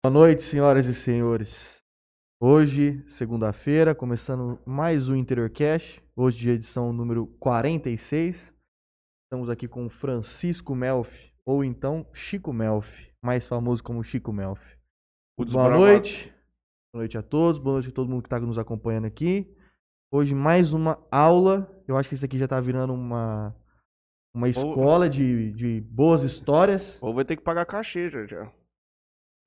Boa noite, senhoras e senhores. Hoje, segunda-feira, começando mais um Interior Cash. Hoje, de edição número 46. Estamos aqui com Francisco Melfi, ou então Chico Melfi, mais famoso como Chico Melfi. Boa noite. Boa noite a todos. Boa noite a todo mundo que está nos acompanhando aqui. Hoje, mais uma aula. Eu acho que isso aqui já está virando uma, uma escola de, de boas histórias. Ou vai ter que pagar cachê já. já.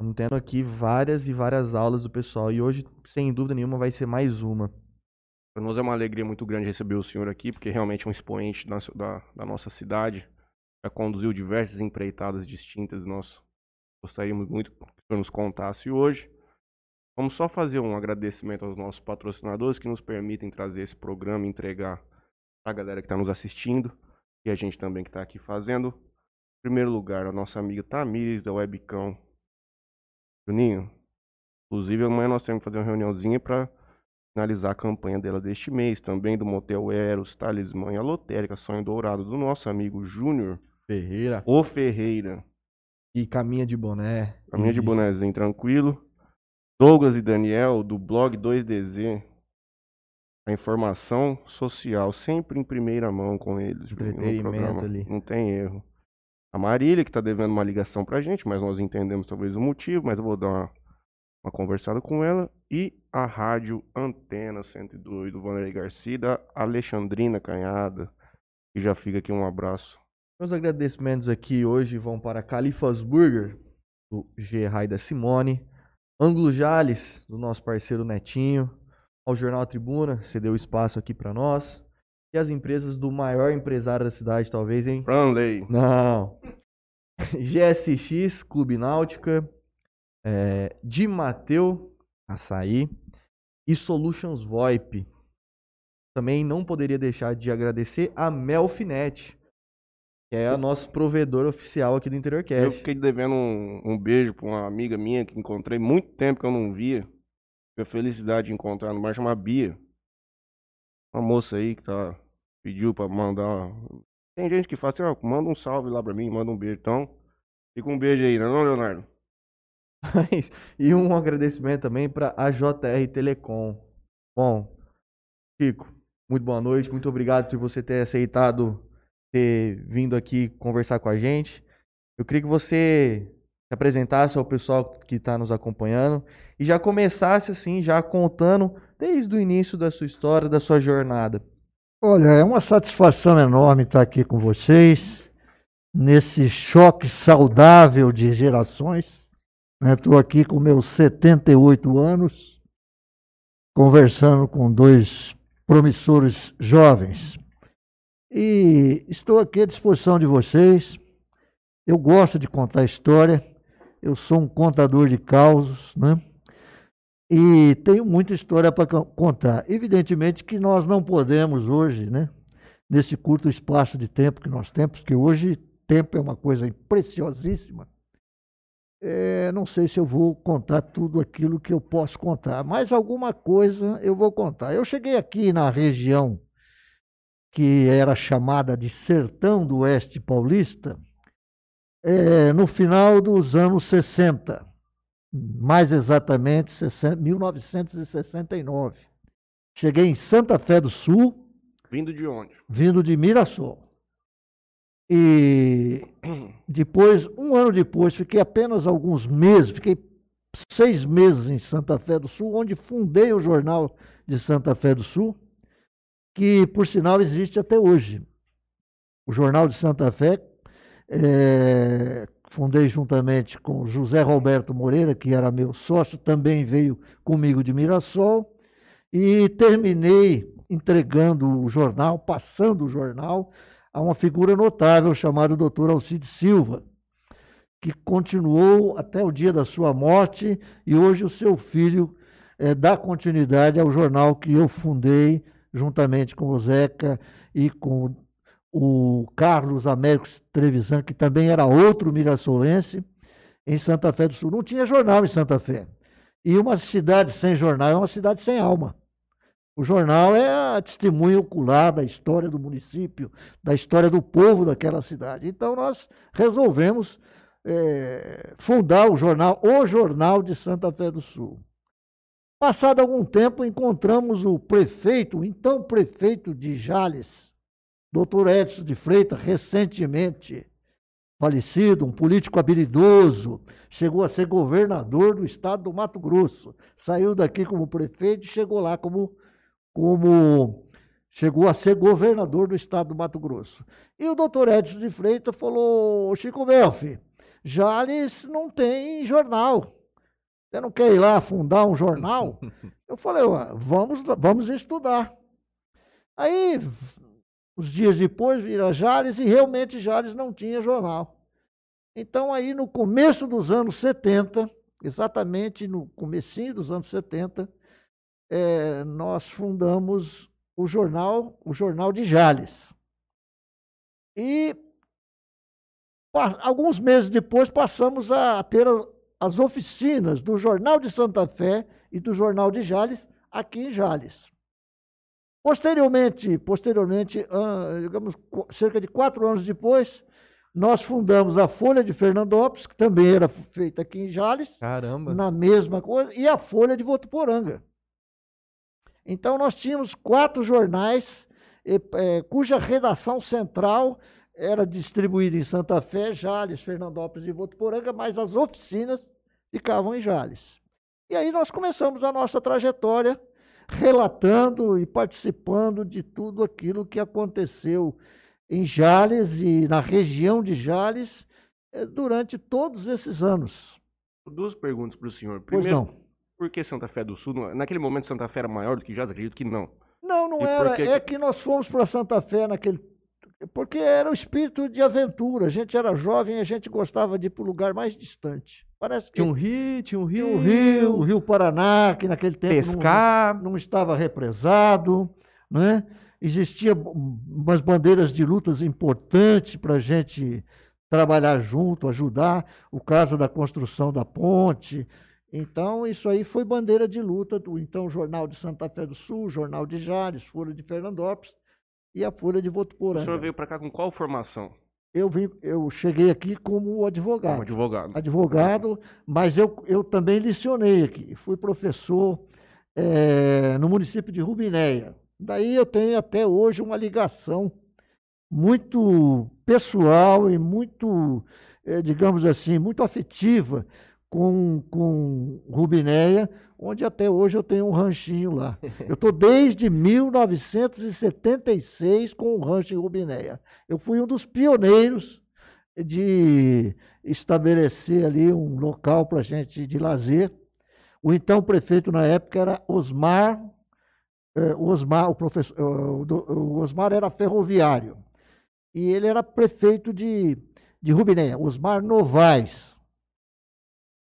Estamos tendo aqui várias e várias aulas do pessoal. E hoje, sem dúvida nenhuma, vai ser mais uma. Para nós é uma alegria muito grande receber o senhor aqui, porque realmente é um expoente da, da, da nossa cidade. Já conduziu diversas empreitadas distintas. Nós gostaríamos muito que o senhor nos contasse hoje. Vamos só fazer um agradecimento aos nossos patrocinadores que nos permitem trazer esse programa e entregar para a galera que está nos assistindo e a gente também que está aqui fazendo. Em primeiro lugar, a nossa amiga Tamires da Webcam. Juninho, inclusive amanhã nós temos que fazer uma reuniãozinha para finalizar a campanha dela deste mês, também do Motel Eros, Talismã e a Lotérica Sonho Dourado do nosso amigo Júnior Ferreira. O Ferreira. E caminha de boné. Caminha de bonézinho tranquilo. Douglas e Daniel, do blog 2DZ. A informação social sempre em primeira mão com eles. Entretenimento ali. Não tem erro. A Marília, que está devendo uma ligação pra gente, mas nós entendemos talvez o motivo, mas eu vou dar uma, uma conversada com ela. E a Rádio Antena 102 do Vanderlei Garcia, da Alexandrina Canhada. E já fica aqui um abraço. Meus agradecimentos aqui hoje vão para Califas Burger, do G. da Simone. Ângulo Jales, do nosso parceiro Netinho, ao Jornal Tribuna, cedeu espaço aqui para nós. E as empresas do maior empresário da cidade, talvez, hein? Franley. Não. GSX, Clube Náutica, é, Di Mateu, Açaí e Solutions VoIP. Também não poderia deixar de agradecer a Melfinet, que é o nosso provedor oficial aqui do Interior Cash. Eu fiquei devendo um, um beijo para uma amiga minha que encontrei muito tempo que eu não via. Tive a felicidade de encontrar no mar, chama Bia. Uma moça aí que tá pediu para mandar. Tem gente que fala assim, ó, manda um salve lá para mim, manda um beijo. Então, fica um beijo aí, não, é Leonardo? e um agradecimento também para a JR Telecom. Bom, Chico, muito boa noite, muito obrigado por você ter aceitado ter vindo aqui conversar com a gente. Eu queria que você se apresentasse ao pessoal que está nos acompanhando e já começasse assim, já contando desde o início da sua história, da sua jornada. Olha, é uma satisfação enorme estar aqui com vocês, nesse choque saudável de gerações. Estou né? aqui com meus 78 anos, conversando com dois promissores jovens. E estou aqui à disposição de vocês. Eu gosto de contar história. Eu sou um contador de causos, né? E tenho muita história para contar. Evidentemente que nós não podemos hoje, né? Nesse curto espaço de tempo que nós temos, que hoje tempo é uma coisa preciosíssima. É, não sei se eu vou contar tudo aquilo que eu posso contar, mas alguma coisa eu vou contar. Eu cheguei aqui na região que era chamada de Sertão do Oeste Paulista, é, no final dos anos 60, mais exatamente 60, 1969. Cheguei em Santa Fé do Sul. Vindo de onde? Vindo de Mirassol. E depois, um ano depois, fiquei apenas alguns meses, fiquei seis meses em Santa Fé do Sul, onde fundei o jornal de Santa Fé do Sul que, por sinal, existe até hoje. O Jornal de Santa Fé, é, fundei juntamente com José Roberto Moreira, que era meu sócio, também veio comigo de Mirassol, e terminei entregando o jornal, passando o jornal, a uma figura notável chamada Dr. Alcide Silva, que continuou até o dia da sua morte, e hoje o seu filho é, dá continuidade ao jornal que eu fundei juntamente com o Zeca e com o Carlos Américo Trevisan, que também era outro mirassolense, em Santa Fé do Sul. Não tinha jornal em Santa Fé. E uma cidade sem jornal é uma cidade sem alma. O jornal é a testemunha ocular da história do município, da história do povo daquela cidade. Então nós resolvemos é, fundar o jornal, o Jornal de Santa Fé do Sul. Passado algum tempo, encontramos o prefeito, o então prefeito de Jales, doutor Edson de Freitas, recentemente falecido, um político habilidoso, chegou a ser governador do estado do Mato Grosso. Saiu daqui como prefeito e chegou lá como, como chegou a ser governador do estado do Mato Grosso. E o doutor Edson de Freitas falou, Chico Belfi, Jales não tem jornal. Você não quer ir lá fundar um jornal? Eu falei, vamos, vamos estudar. Aí, os dias depois, vira Jales e realmente Jales não tinha jornal. Então, aí no começo dos anos 70, exatamente no comecinho dos anos 70, é, nós fundamos o jornal, o jornal de Jales. E alguns meses depois passamos a ter as oficinas do Jornal de Santa Fé e do Jornal de Jales aqui em Jales. Posteriormente, posteriormente, digamos, cerca de quatro anos depois, nós fundamos a Folha de Fernandópolis, que também era feita aqui em Jales. Caramba! Na mesma coisa, e a Folha de Votuporanga. Então, nós tínhamos quatro jornais, é, cuja redação central era distribuída em Santa Fé, Jales, Fernandópolis e Votuporanga, mas as oficinas ficavam em Jales. E aí nós começamos a nossa trajetória relatando e participando de tudo aquilo que aconteceu em Jales e na região de Jales eh, durante todos esses anos. Duas perguntas para o senhor. Primeiro, por que Santa Fé do Sul? Naquele momento Santa Fé era maior do que Jales? Acredito que não. Não, não e era. Que... É que nós fomos para Santa Fé naquele porque era o espírito de aventura. A gente era jovem e a gente gostava de ir para o lugar mais distante. Parece que tinha um rio, tinha um rio, tinha um rio, o Rio Paraná, que naquele tempo pescar, não, não estava represado, né? Existia umas bandeiras de lutas importantes para a gente trabalhar junto, ajudar. O caso da construção da ponte. Então, isso aí foi bandeira de luta do então Jornal de Santa Fé do Sul, Jornal de Jales, Folha de Fernandópolis e a Folha de Votuporanga. O senhor veio para cá com qual formação? Eu, vim, eu cheguei aqui como advogado. Como advogado. Advogado, mas eu, eu também licionei aqui. Fui professor é, no município de Rubinéia. Daí eu tenho até hoje uma ligação muito pessoal e muito, é, digamos assim, muito afetiva com, com Rubinéia, onde até hoje eu tenho um ranchinho lá. Eu estou desde 1976 com um rancho em Rubinéia. Eu fui um dos pioneiros de estabelecer ali um local para gente de lazer. O então prefeito na época era Osmar, eh, Osmar, o professor, eh, o Osmar era ferroviário e ele era prefeito de, de Rubinéia, Osmar Novaes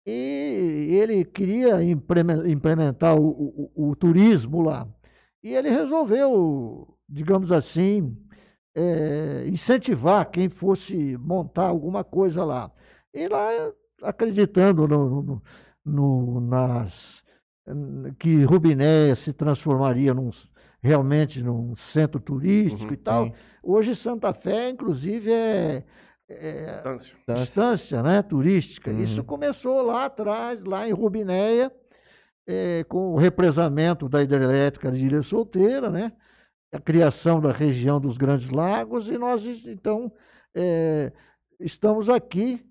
e ele queria implementar o, o, o turismo lá. E ele resolveu, digamos assim, é, incentivar quem fosse montar alguma coisa lá. E lá, acreditando no, no, no nas, que Rubiné se transformaria num, realmente num centro turístico uhum, e tal. Sim. Hoje Santa Fé, inclusive, é, é, distância. distância né, turística. Uhum. Isso começou lá atrás, lá em Rubinéia, é, com o represamento da hidrelétrica de Ilha Solteira, né, a criação da região dos Grandes Lagos, e nós, então, é, estamos aqui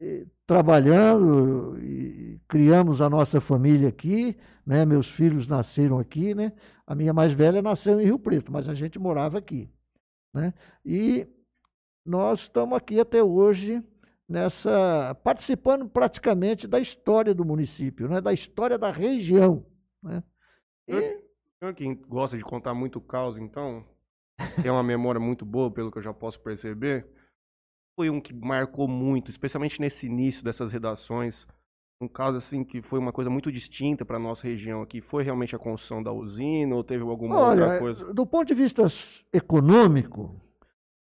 é, trabalhando e criamos a nossa família aqui, né, meus filhos nasceram aqui, né, a minha mais velha nasceu em Rio Preto, mas a gente morava aqui, né, e nós estamos aqui até hoje nessa participando praticamente da história do município, né? da história da região. Né? E... O senhor que gosta de contar muito caos, então, tem uma memória muito boa, pelo que eu já posso perceber, foi um que marcou muito, especialmente nesse início dessas redações, um caso assim que foi uma coisa muito distinta para a nossa região aqui. Foi realmente a construção da usina ou teve alguma Olha, outra coisa? Do ponto de vista econômico,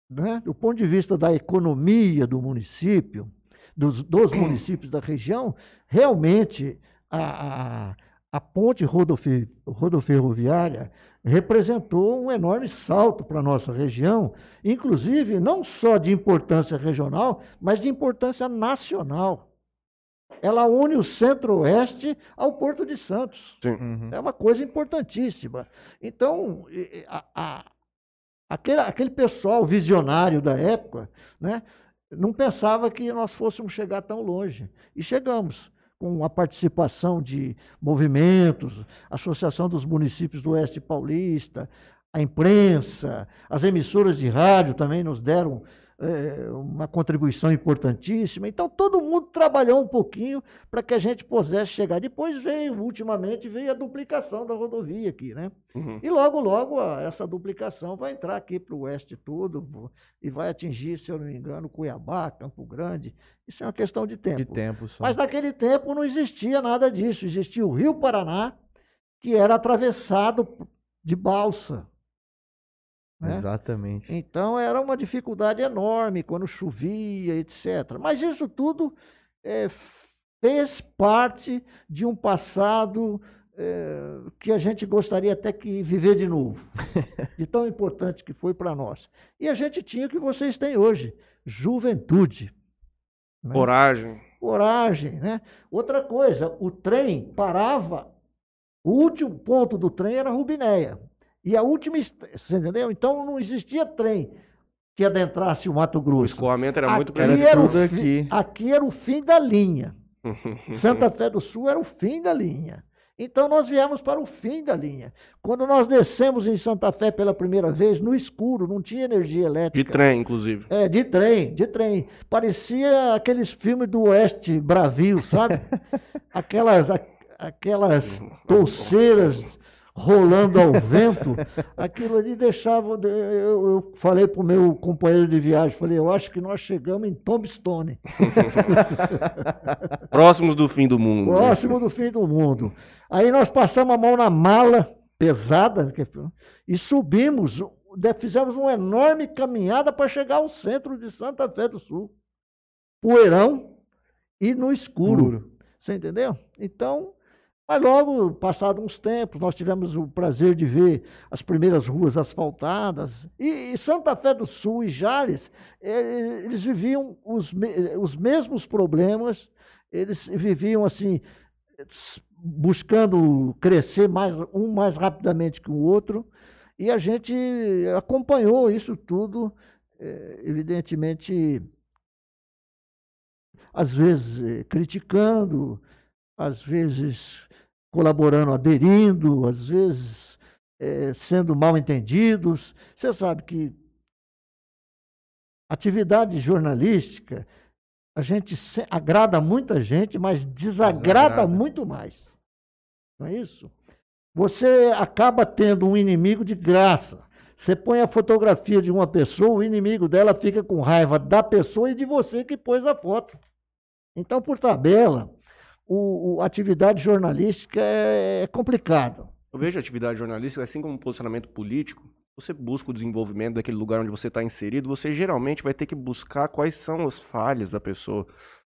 né, do ponto de vista da economia do município, dos, dos municípios da região, realmente a, a, a ponte rodofi- rodoferroviária representou um enorme salto para a nossa região, inclusive não só de importância regional, mas de importância nacional. Ela une o centro-oeste ao Porto de Santos. Sim. Uhum. É uma coisa importantíssima. Então, a- a- aquele, aquele pessoal visionário da época né, não pensava que nós fôssemos chegar tão longe. E chegamos, com a participação de movimentos, Associação dos Municípios do Oeste Paulista, a imprensa, as emissoras de rádio também nos deram eh, uma contribuição importantíssima. Então, todo mundo trabalhou um pouquinho para que a gente pudesse chegar. Depois veio, ultimamente, veio a duplicação da rodovia aqui, né? Uhum. E logo, logo, a- essa duplicação vai entrar aqui para o oeste todo e vai atingir, se eu não me engano, Cuiabá, Campo Grande. Isso é uma questão de tempo. De tempo só. Mas naquele tempo não existia nada disso. Existia o Rio Paraná, que era atravessado de balsa. Né? Exatamente. Então era uma dificuldade enorme quando chovia, etc. Mas isso tudo eh, fez parte de um passado eh, que a gente gostaria até que viver de novo, de tão importante que foi para nós. E a gente tinha o que vocês têm hoje, juventude. né? Coragem. coragem, né? Outra coisa, o trem parava, o último ponto do trem era Rubinéia. E a última, você entendeu? Então não existia trem que adentrasse o Mato O Grosso. escoamento era muito aqui, grande. era o tudo fim, aqui. aqui era o fim da linha. Santa Fé do Sul era o fim da linha. Então nós viemos para o fim da linha. Quando nós descemos em Santa Fé pela primeira vez, no escuro, não tinha energia De elétrica. trem, inclusive. É, de trem, de trem. Parecia aqueles filmes do Oeste Bravio, sabe? Aquelas, a- aquelas touceiras rolando ao vento. Aquilo ali deixava. Eu, eu falei para o meu companheiro de viagem, falei, eu acho que nós chegamos em Tombstone, Próximos do fim do mundo. né? próximo do fim do mundo. Aí nós passamos a mão na mala pesada que- e subimos, de- fizemos uma enorme caminhada para chegar ao centro de Santa Fé do Sul. Poeirão e no escuro. Puro. Você entendeu? Então, mas logo, passado uns tempos, nós tivemos o prazer de ver as primeiras ruas asfaltadas. E, e Santa Fé do Sul e Jales, eh, eles viviam os, me- os mesmos problemas, eles viviam assim, buscando crescer mais, um mais rapidamente que o outro. E a gente acompanhou isso tudo, eh, evidentemente, às vezes eh, criticando, às vezes colaborando, aderindo, às vezes eh, sendo mal entendidos. Você sabe que atividade jornalística, a gente se- agrada muita gente, mas desagrada, Desagrada. muito mais. Não é isso? Você acaba tendo um inimigo de graça. Você põe a fotografia de uma pessoa, o inimigo dela fica com raiva da pessoa e de você que pôs a foto. Então, por tabela, o, o- a atividade jornalística é, é complicado. Eu vejo a atividade jornalística, assim como um posicionamento político, você busca o desenvolvimento daquele lugar onde você está inserido, você geralmente vai ter que buscar quais são as falhas da pessoa.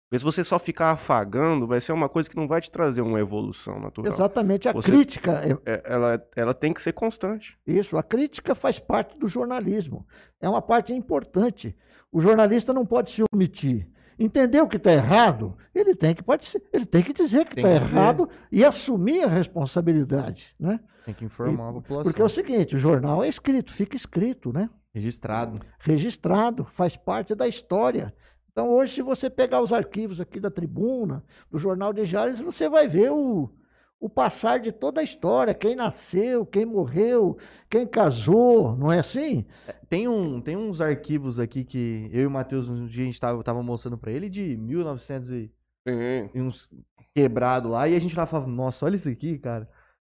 Porque se você só ficar afagando, vai ser uma coisa que não vai te trazer uma evolução natural. Exatamente, a Você- crítica é É, ela, ela tem que ser constante. isso, a crítica faz parte do jornalismo. É uma parte importante. O jornalista não pode se omitir. Entendeu que está errado? Ele tem que partici- ele tem que dizer que está errado e assumir a responsabilidade, né? Tem que informar a população. Porque é o seguinte, o jornal é escrito, fica escrito, né? Registrado. registrado, faz parte da história. Então, hoje, se você pegar os arquivos aqui da tribuna, do Jornal de Jales, você vai ver o, o passar de toda a história, quem nasceu, quem morreu, quem casou, não é assim? Tem, um, tem uns arquivos aqui que eu e o Matheus, um dia a gente tava, tava mostrando pra ele de 1900 e, Sim. e uns quebrado lá, e a gente lá falava, nossa, olha isso aqui, cara.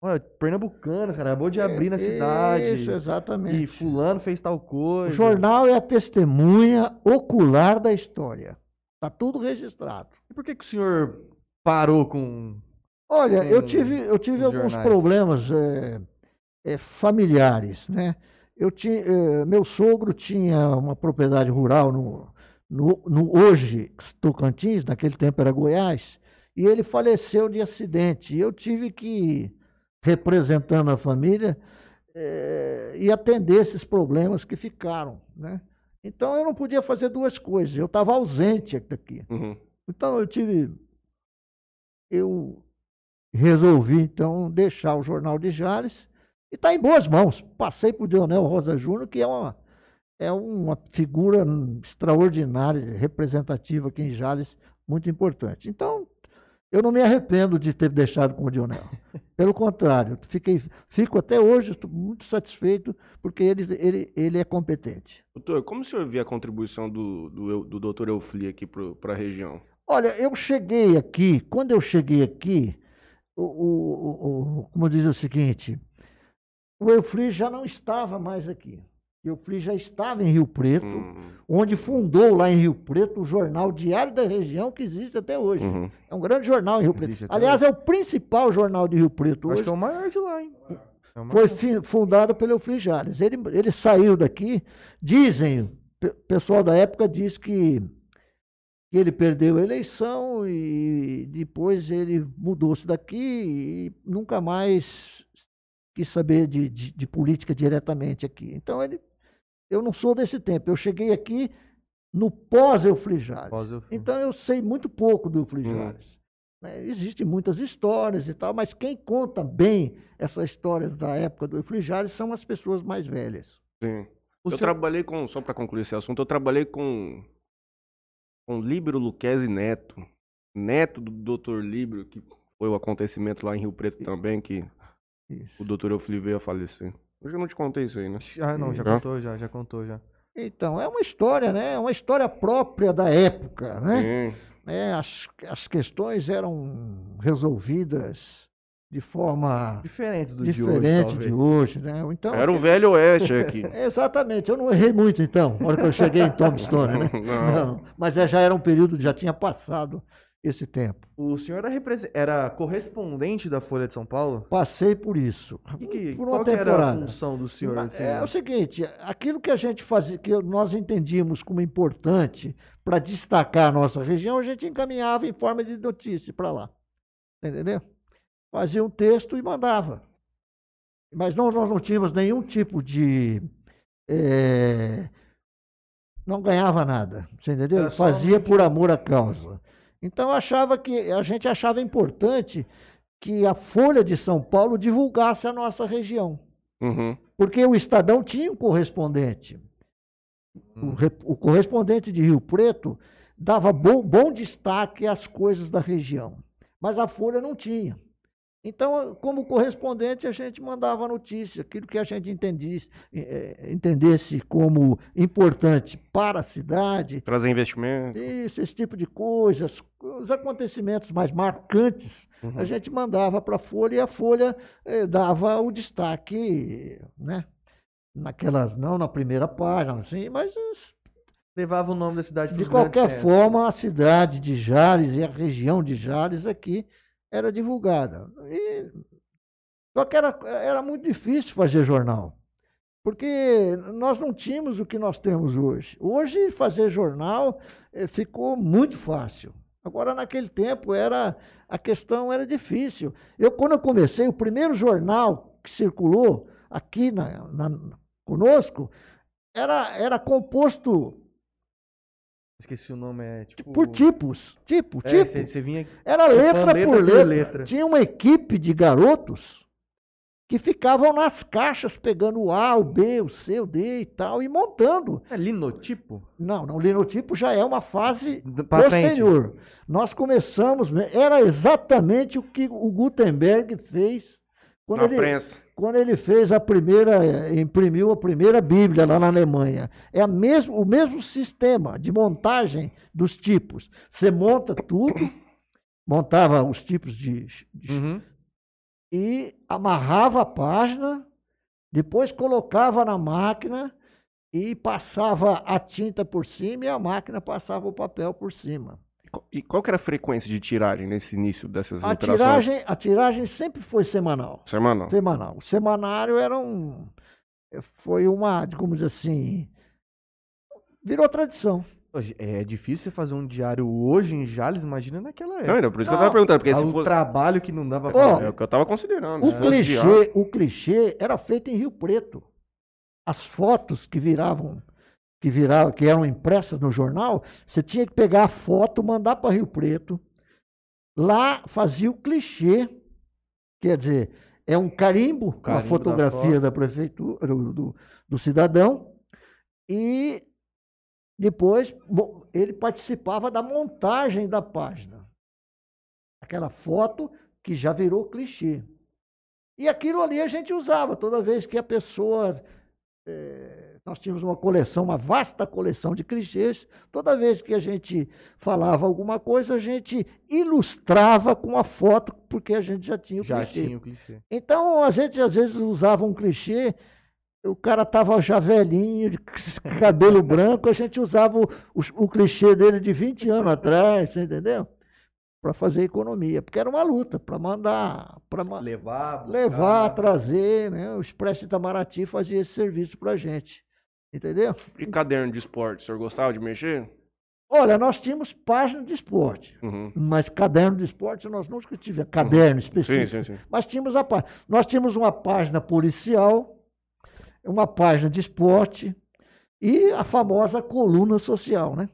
Olha, Pernambucano, cara, acabou de abrir na cidade. Isso, exatamente. E fulano fez tal O coisa. jornal é a testemunha ocular da história. Está tudo registrado. E por que, que o senhor parou com. Olha, eu tive, eu tive alguns jornais. problemas eh, eh, familiares, né? Eu tinha, eh, meu sogro tinha uma propriedade rural no, no, no hoje Tocantins, naquele tempo era Goiás, e ele faleceu de acidente. E eu tive que, representando a família, e atender esses problemas que ficaram, né? Então eu não podia fazer duas coisas, eu estava ausente aqui. Uhum. Então eu tive. Eu resolvi então deixar o Jornal de Jales e está em boas mãos. Passei para o Dionel Rosa Júnior, que é uma, é uma figura extraordinária, representativa aqui em Jales, muito importante. Então, eu não me arrependo de ter deixado com o Dionel. Pelo contrário, fiquei, fico até hoje estou muito satisfeito, porque ele, ele, ele é competente. Doutor, como o senhor vê a contribuição do, do, do doutor Eufli aqui para a região? Olha, eu cheguei aqui, quando eu cheguei aqui, o, o, o, como diz o seguinte, o Eufli já não estava mais aqui. Eufli já estava em Rio Preto, Hum, onde fundou lá em Rio Preto o jornal Diário da Região, que existe até hoje. uhum. É um grande jornal em Rio Preto. Aliás, é o principal jornal de Rio Preto Acho hoje. que é o maior de lá, hein? É o maior. Foi fundado pelo Eufli Jales. Ele, ele saiu daqui, dizem, o pessoal da época diz que, que ele perdeu a eleição e depois ele mudou-se daqui e nunca mais quis saber de, de- de política diretamente aqui. Então ele, eu não sou desse tempo. Eu cheguei aqui no pós-Eufli. Pós. Então eu sei muito pouco do Eufli Hum. Né? Existem muitas histórias e tal, mas quem conta bem essa história da época do Eufli são as pessoas mais velhas. Sim. O eu trabalhei com, só para concluir esse assunto, eu trabalhei com com Líbero Luquezzi Neto, neto do Dr. Líbero, que foi o acontecimento lá em Rio Preto também, que Isso. o Dr. Eufli veio a falecer. Hoje eu não te contei isso aí, né? Ah, não, já Já? contou, já, já contou, já. Então, é uma história, né? É uma história própria da época, né? Sim. É, as, as questões eram resolvidas de forma Diferente do de hoje, diferente de hoje, né? Então, Era o velho oeste aqui. Exatamente, eu não errei muito então, na hora que eu cheguei em Tombstone, né? Não. Não, mas é- já era um período, já tinha passado esse tempo. O senhor era, era correspondente da Folha de São Paulo? Passei por isso. Que que- por uma qual era a temporada. função do senhor? Assim? É o seguinte, aquilo que a gente fazia, que nós entendíamos como importante para destacar a nossa região, a gente encaminhava em forma de notícia para lá. Entendeu? Fazia um texto e mandava. Mas não, nós não tínhamos nenhum tipo de. eh, não ganhava nada. Você entendeu? Fazia por amor à causa. Então achava que a gente achava importante que a Folha de São Paulo divulgasse a nossa região. Uhum. Porque o Estadão tinha um correspondente. O, Hum. o correspondente de Rio Preto dava bom, bom destaque às coisas da região. Mas a Folha não tinha. Então, como correspondente, a gente mandava a notícia, aquilo que a gente entendisse, eh, entendesse como importante para a cidade, Trazer investimento. isso, esse tipo de coisas, os acontecimentos mais marcantes Uhum. a gente mandava para a Folha e a Folha eh, dava o destaque, né? Naquelas, não na primeira página, assim, mas Levava o nome da cidade de qualquer centros. forma a cidade de Jales e a região de Jales aqui era divulgada. E- só que era, era muito difícil fazer jornal, porque nós não tínhamos o que nós temos hoje. Hoje fazer jornal eh, ficou muito fácil. Agora naquele tempo era a questão era difícil. Eu quando eu comecei o primeiro jornal que circulou aqui na, na- conosco era era composto Esqueci o nome, é tipo... por tipos, tipo, É, tipo. Vinha... Era letra, letra por por letra. letra. Tinha uma equipe de garotos que ficavam nas caixas pegando o A, o B, o C, o D e tal e montando. É linotipo? Não, não, linotipo já é uma fase Pra frente. posterior. Nós começamos, era exatamente o que o Gutenberg fez quando Na ele, prensa. Quando ele fez a primeira, imprimiu a primeira Bíblia lá na Alemanha. É a mesmo, o mesmo sistema de montagem dos tipos. Você monta tudo, montava os tipos de, de- Uhum. e amarrava a página, depois colocava na máquina e passava a tinta por cima e a máquina passava o papel por cima. E qual- que era a frequência de tiragem nesse início dessas A operações? tiragem, a tiragem sempre foi semanal. Semanal. Semanal. O semanário era um. Foi uma, digamos assim. Virou tradição. É difícil você fazer um diário hoje em Jales, imagina naquela Não, época. ainda, por isso que eu Não. tava perguntando, porque Ah, se o for... trabalho que não dava Ó, pra É fazer. o que eu tava considerando. O fosse clichê, o clichê era feito em Rio Preto. As fotos que viravam, que viravam, que eram impressas no jornal, você tinha que pegar a foto, mandar para Rio Preto. Lá fazia o clichê, quer dizer, é um carimbo, carimbo da fotografia foto. da, prefeitura, do, do, do cidadão, e depois mo- ele participava da montagem da página. Aquela foto que já virou clichê. E aquilo ali a gente usava toda vez que a pessoa. eh, nós tínhamos uma coleção, uma vasta coleção de clichês. Toda vez que a gente falava alguma coisa, a gente ilustrava com a foto, porque a gente já tinha o Já clichê. tinha o clichê. Então, a gente às vezes usava um clichê, o cara tava já velhinho, de cabelo branco, a gente usava o, o- o clichê dele de 20 anos atrás, você entendeu? Para fazer economia, porque era uma luta, para mandar, para Levar, buscar. levar, trazer, né? O Expresso Itamaraty fazia esse serviço para gente, entendeu? E caderno de esporte, o senhor gostava de mexer? Olha, nós tínhamos página de esporte, Uhum. mas caderno de esporte nós nunca tivemos, caderno Sim, específico. sim, sim. Mas tínhamos a página. Nós tínhamos uma página policial, uma página de esporte e a famosa coluna social, né?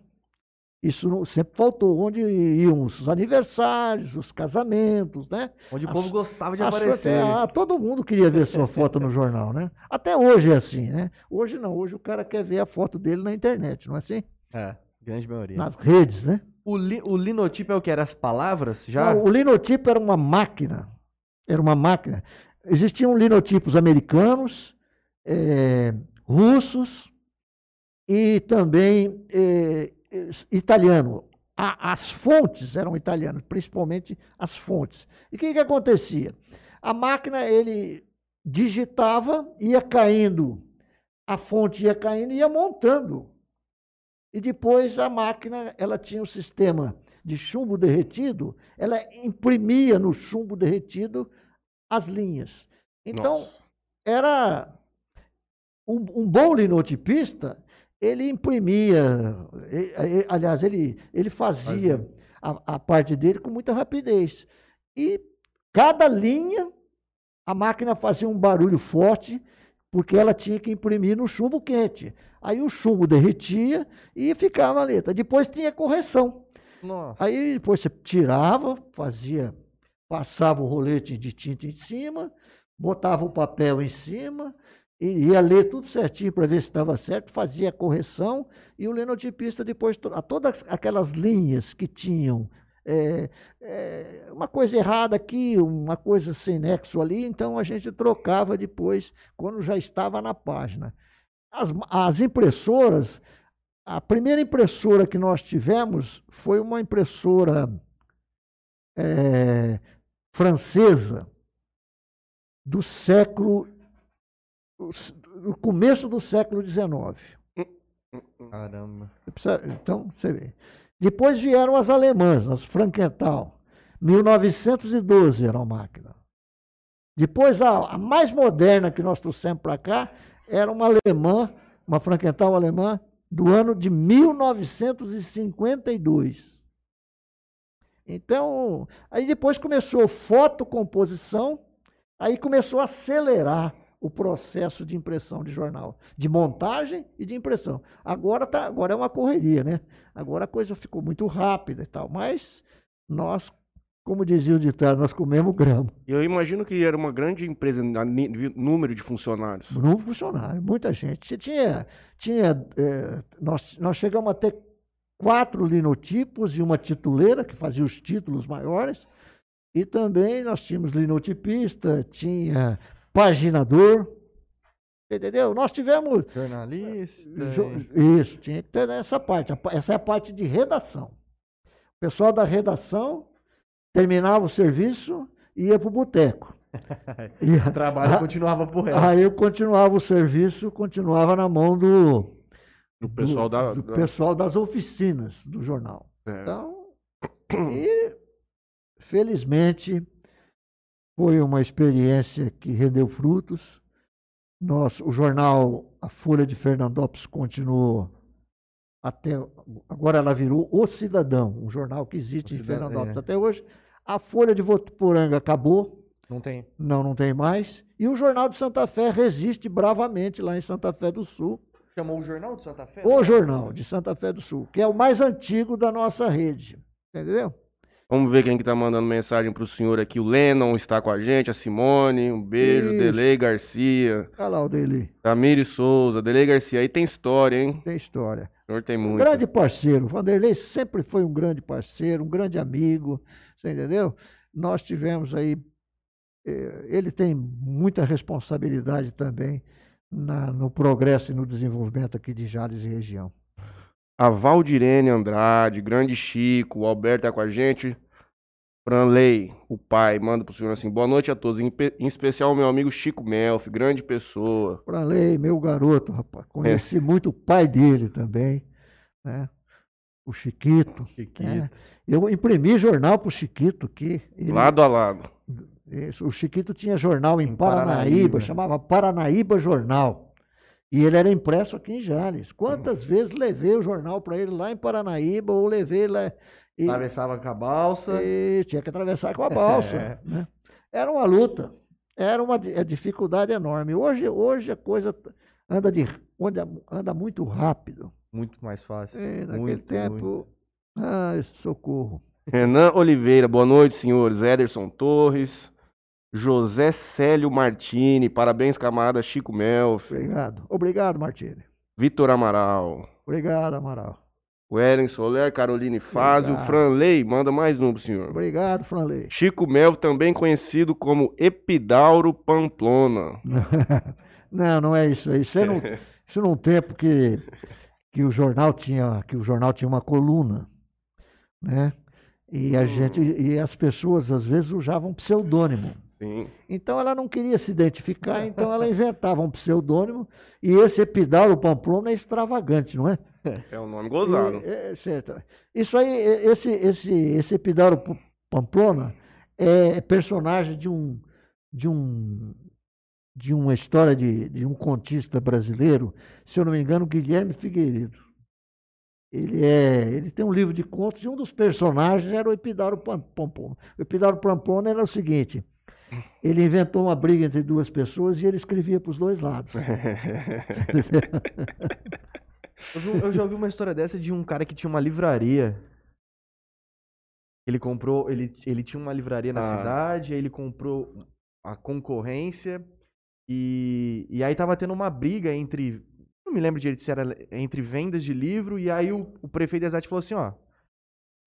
Isso sempre faltou, onde iam os aniversários, os casamentos, né? Onde o As- povo gostava de aparecer. foto- ah, todo mundo queria ver sua foto no jornal, né? Até hoje é assim, né? Hoje não, hoje o cara quer ver a foto dele na internet, não é assim? É, grande maioria. Nas redes, né? O, li, o linotipo é o que? Era as palavras? Já? Não, o linotipo era uma máquina. Era uma máquina. Existiam linotipos americanos, eh, russos e também eh, italiano. A- as fontes eram italianas, principalmente as fontes. E o que, que acontecia? A máquina, ele digitava, ia caindo, a fonte ia caindo e ia montando. E depois a máquina, ela tinha um sistema de chumbo derretido, ela imprimia no chumbo derretido as linhas. Então, Nossa. era um, um bom linotipista, ele imprimia, e- e- aliás, ele, ele fazia a, a parte dele com muita rapidez. E cada linha, a máquina fazia um barulho forte, porque ela tinha que imprimir no chumbo quente. Aí o chumbo derretia e ficava a letra. Depois tinha correção. Nossa. Aí depois você tirava, fazia, passava o rolete de tinta em cima, botava o papel em cima, ia ler tudo certinho para ver se estava certo, fazia a correção, e o lenotipista depois, a todas aquelas linhas que tinham é, é, uma coisa errada aqui, uma coisa sem nexo ali, então a gente trocava depois, quando já estava na página. As, as impressoras, a primeira impressora que nós tivemos foi uma impressora é, francesa do século, do começo do século XIX. Caramba. Você precisa- Então, você vê. Depois vieram as alemãs, as Frankenthal. 1912 era a máquina. Depois, a, a mais moderna que nós trouxemos para cá era uma alemã, uma Frankenthal alemã, do ano de 1952. Então, aí depois começou fotocomposição, aí começou a acelerar o processo de impressão de jornal, de montagem e de impressão. Agora, tá, agora é uma correria, né? Agora a coisa ficou muito rápida e tal, mas nós, como dizia o ditado, nós comemos grama. Eu imagino que era uma grande empresa, ni- de número de funcionários. Muita gente. Você tinha, tinha eh, nós, nós chegamos a ter quatro linotipos e uma tituleira, que fazia os títulos maiores, e também nós tínhamos linotipista, tinha paginador, entendeu? Nós tivemos Jornalista. Jo- Isso, tinha que ter essa parte. Essa é a parte de redação. O pessoal da redação terminava o serviço e ia para o boteco. E O trabalho a- continuava por resto. Aí eu continuava o serviço, continuava na mão do, O pessoal do, da. do da- pessoal das oficinas do jornal. é. Então, e felizmente foi uma experiência que rendeu frutos. Nós, o jornal, a Folha de Fernandópolis continuou até agora ela virou O Cidadão, um jornal que existe O em Cidadão, Fernandópolis é. até hoje. A Folha de Votuporanga acabou, Não tem. não, não tem mais. E o Jornal de Santa Fé resiste bravamente lá em Santa Fé do Sul. Chamou o Jornal de Santa Fé? O Jornal de Santa Fé do Sul, que é o mais antigo da nossa rede. Entendeu? Vamos ver quem que tá mandando mensagem pro senhor aqui. O Lennon está com a gente, a Simone, um beijo, Isso. Delei Garcia, Olha lá o dele, Tamiri Souza, Delei Garcia. Aí tem história, hein? tem história. O senhor tem Um muito. grande parceiro. O Vanderlei sempre foi um grande parceiro, um grande amigo. Você entendeu? Nós tivemos aí. eh, Ele tem muita responsabilidade também na- no progresso e no desenvolvimento aqui de Jales e região. A Valdirene Andrade, Grande Chico, o Alberto tá com a gente. Franley, o pai, manda pro senhor assim, boa noite a todos, em, em especial o meu amigo Chico Melfi, grande pessoa. Franley, meu garoto, rapaz. É. Conheci muito o pai dele também, né? O Chiquito. Chiquito. É. Eu imprimi jornal pro Chiquito aqui. Ele- Lado a lado. Isso, o Chiquito tinha jornal em, Em Paranaíba, Paranaíba. chamava Paranaíba Jornal. E ele era impresso aqui em Jales. Quantas vezes levei o jornal para ele lá em Paranaíba ou levei lá. E, Atravessava com a balsa. e tinha que atravessar com a balsa. É. né? Era uma luta. Era uma é dificuldade enorme. Hoje, hoje a coisa anda, de, anda, anda muito rápido. Muito mais fácil. E naquele muito, tempo. muito. Ai, socorro. Renan Oliveira, boa noite, senhores. Ederson Torres, José Célio Martini, parabéns, camarada Chico Melfi, Obrigado. Obrigado, Martini. Vitor Amaral, Obrigado, Amaral. Wellen Soler, Caroline Obrigado. Franley, manda mais um pro senhor. Obrigado, Franley. Chico Melfi, também conhecido como Epidauro Pamplona. Não, não é isso aí. Isso, é num, isso num tempo que, que o jornal tinha, que o jornal tinha uma coluna, né? E a gente e as pessoas às vezes usavam pseudônimo. Sim. Então ela não queria se identificar, então ela inventava um pseudônimo e esse Epidauro Pamplona é extravagante, não é? É um nome gozado. É, é, certo. Isso aí, esse, esse, esse Epidauro Pamplona é personagem de um, de um, de uma história de, de um contista brasileiro, se eu não me engano, Guilherme Figueiredo. Ele, é, ele tem um livro de contos e um dos personagens era o Epidauro Pam- Pamplona. O Epidauro Pamplona era o seguinte, ele inventou uma briga entre duas pessoas e ele escrevia para os dois lados. Eu, vi- eu já ouvi uma história dessa de um cara que tinha uma livraria. Ele comprou, ele, ele tinha uma livraria na Ah. cidade, aí ele comprou a concorrência e, e aí tava tendo uma briga entre, não me lembro direito se era entre vendas de livro e aí o, o prefeito de Exate falou assim, ó,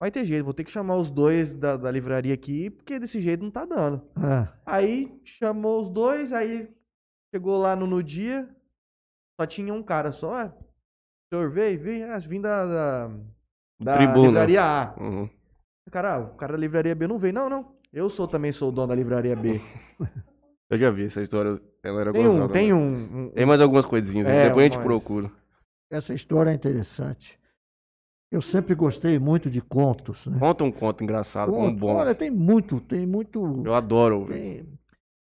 vai ter jeito, vou ter que chamar os dois da, da livraria aqui, porque desse jeito não tá dando. Ah, Aí chamou os dois, aí chegou lá no, no dia, só tinha um cara só. Ah, o senhor veio? Veio, ah, vim da, da, da Tribuna. livraria A. Uhum. O Cara, ah, o cara da livraria B não veio. Não, não. Eu sou também sou o dono da livraria B. Eu já vi essa história, ela era Tem gozada. um, tem né? um. um- Tem mais algumas coisinhas, aí, É, depois a gente mais. procura. essa história é interessante. Eu sempre gostei muito de contos. Né? Conta um conto engraçado, um Conto, bom. Olha, tem muito, tem muito. Eu adoro. Tem,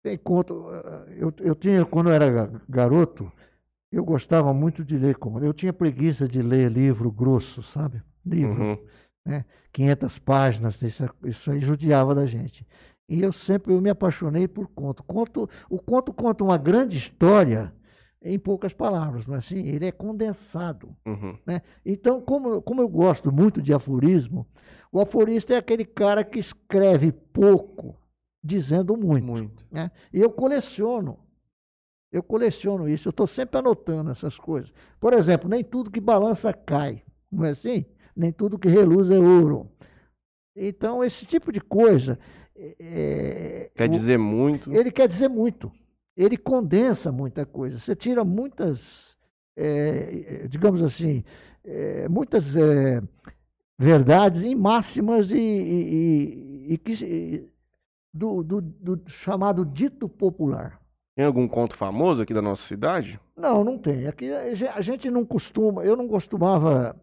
tem conto. eh, Eu, eu tinha, quando eu era ga- garoto, eu gostava muito de ler conto. Eu tinha preguiça de ler livro grosso, sabe? Livro, Uhum. 500 páginas, isso, isso aí judiava da gente. E eu sempre eu me apaixonei por conto. conto. O conto conta uma grande história em poucas palavras, não é assim? Ele é condensado. Uhum. né? Então, como, como eu gosto muito de aforismo, o aforista é aquele cara que escreve pouco, dizendo muito. Muito. né? E eu coleciono. Eu coleciono isso, eu estou sempre anotando essas coisas. Por exemplo, nem tudo que balança cai, não é assim? Nem tudo que reluz é ouro. Então, esse tipo de coisa. é, Quer o- dizer muito. ele quer dizer muito. Ele condensa muita coisa. Você tira muitas, eh, digamos assim, eh, muitas eh, verdades em máximas e, e- e- e do, do- do chamado dito popular. Tem algum conto famoso aqui da nossa cidade? Não, não tem. Aqui a ge- a gente não costuma, eu não costumava.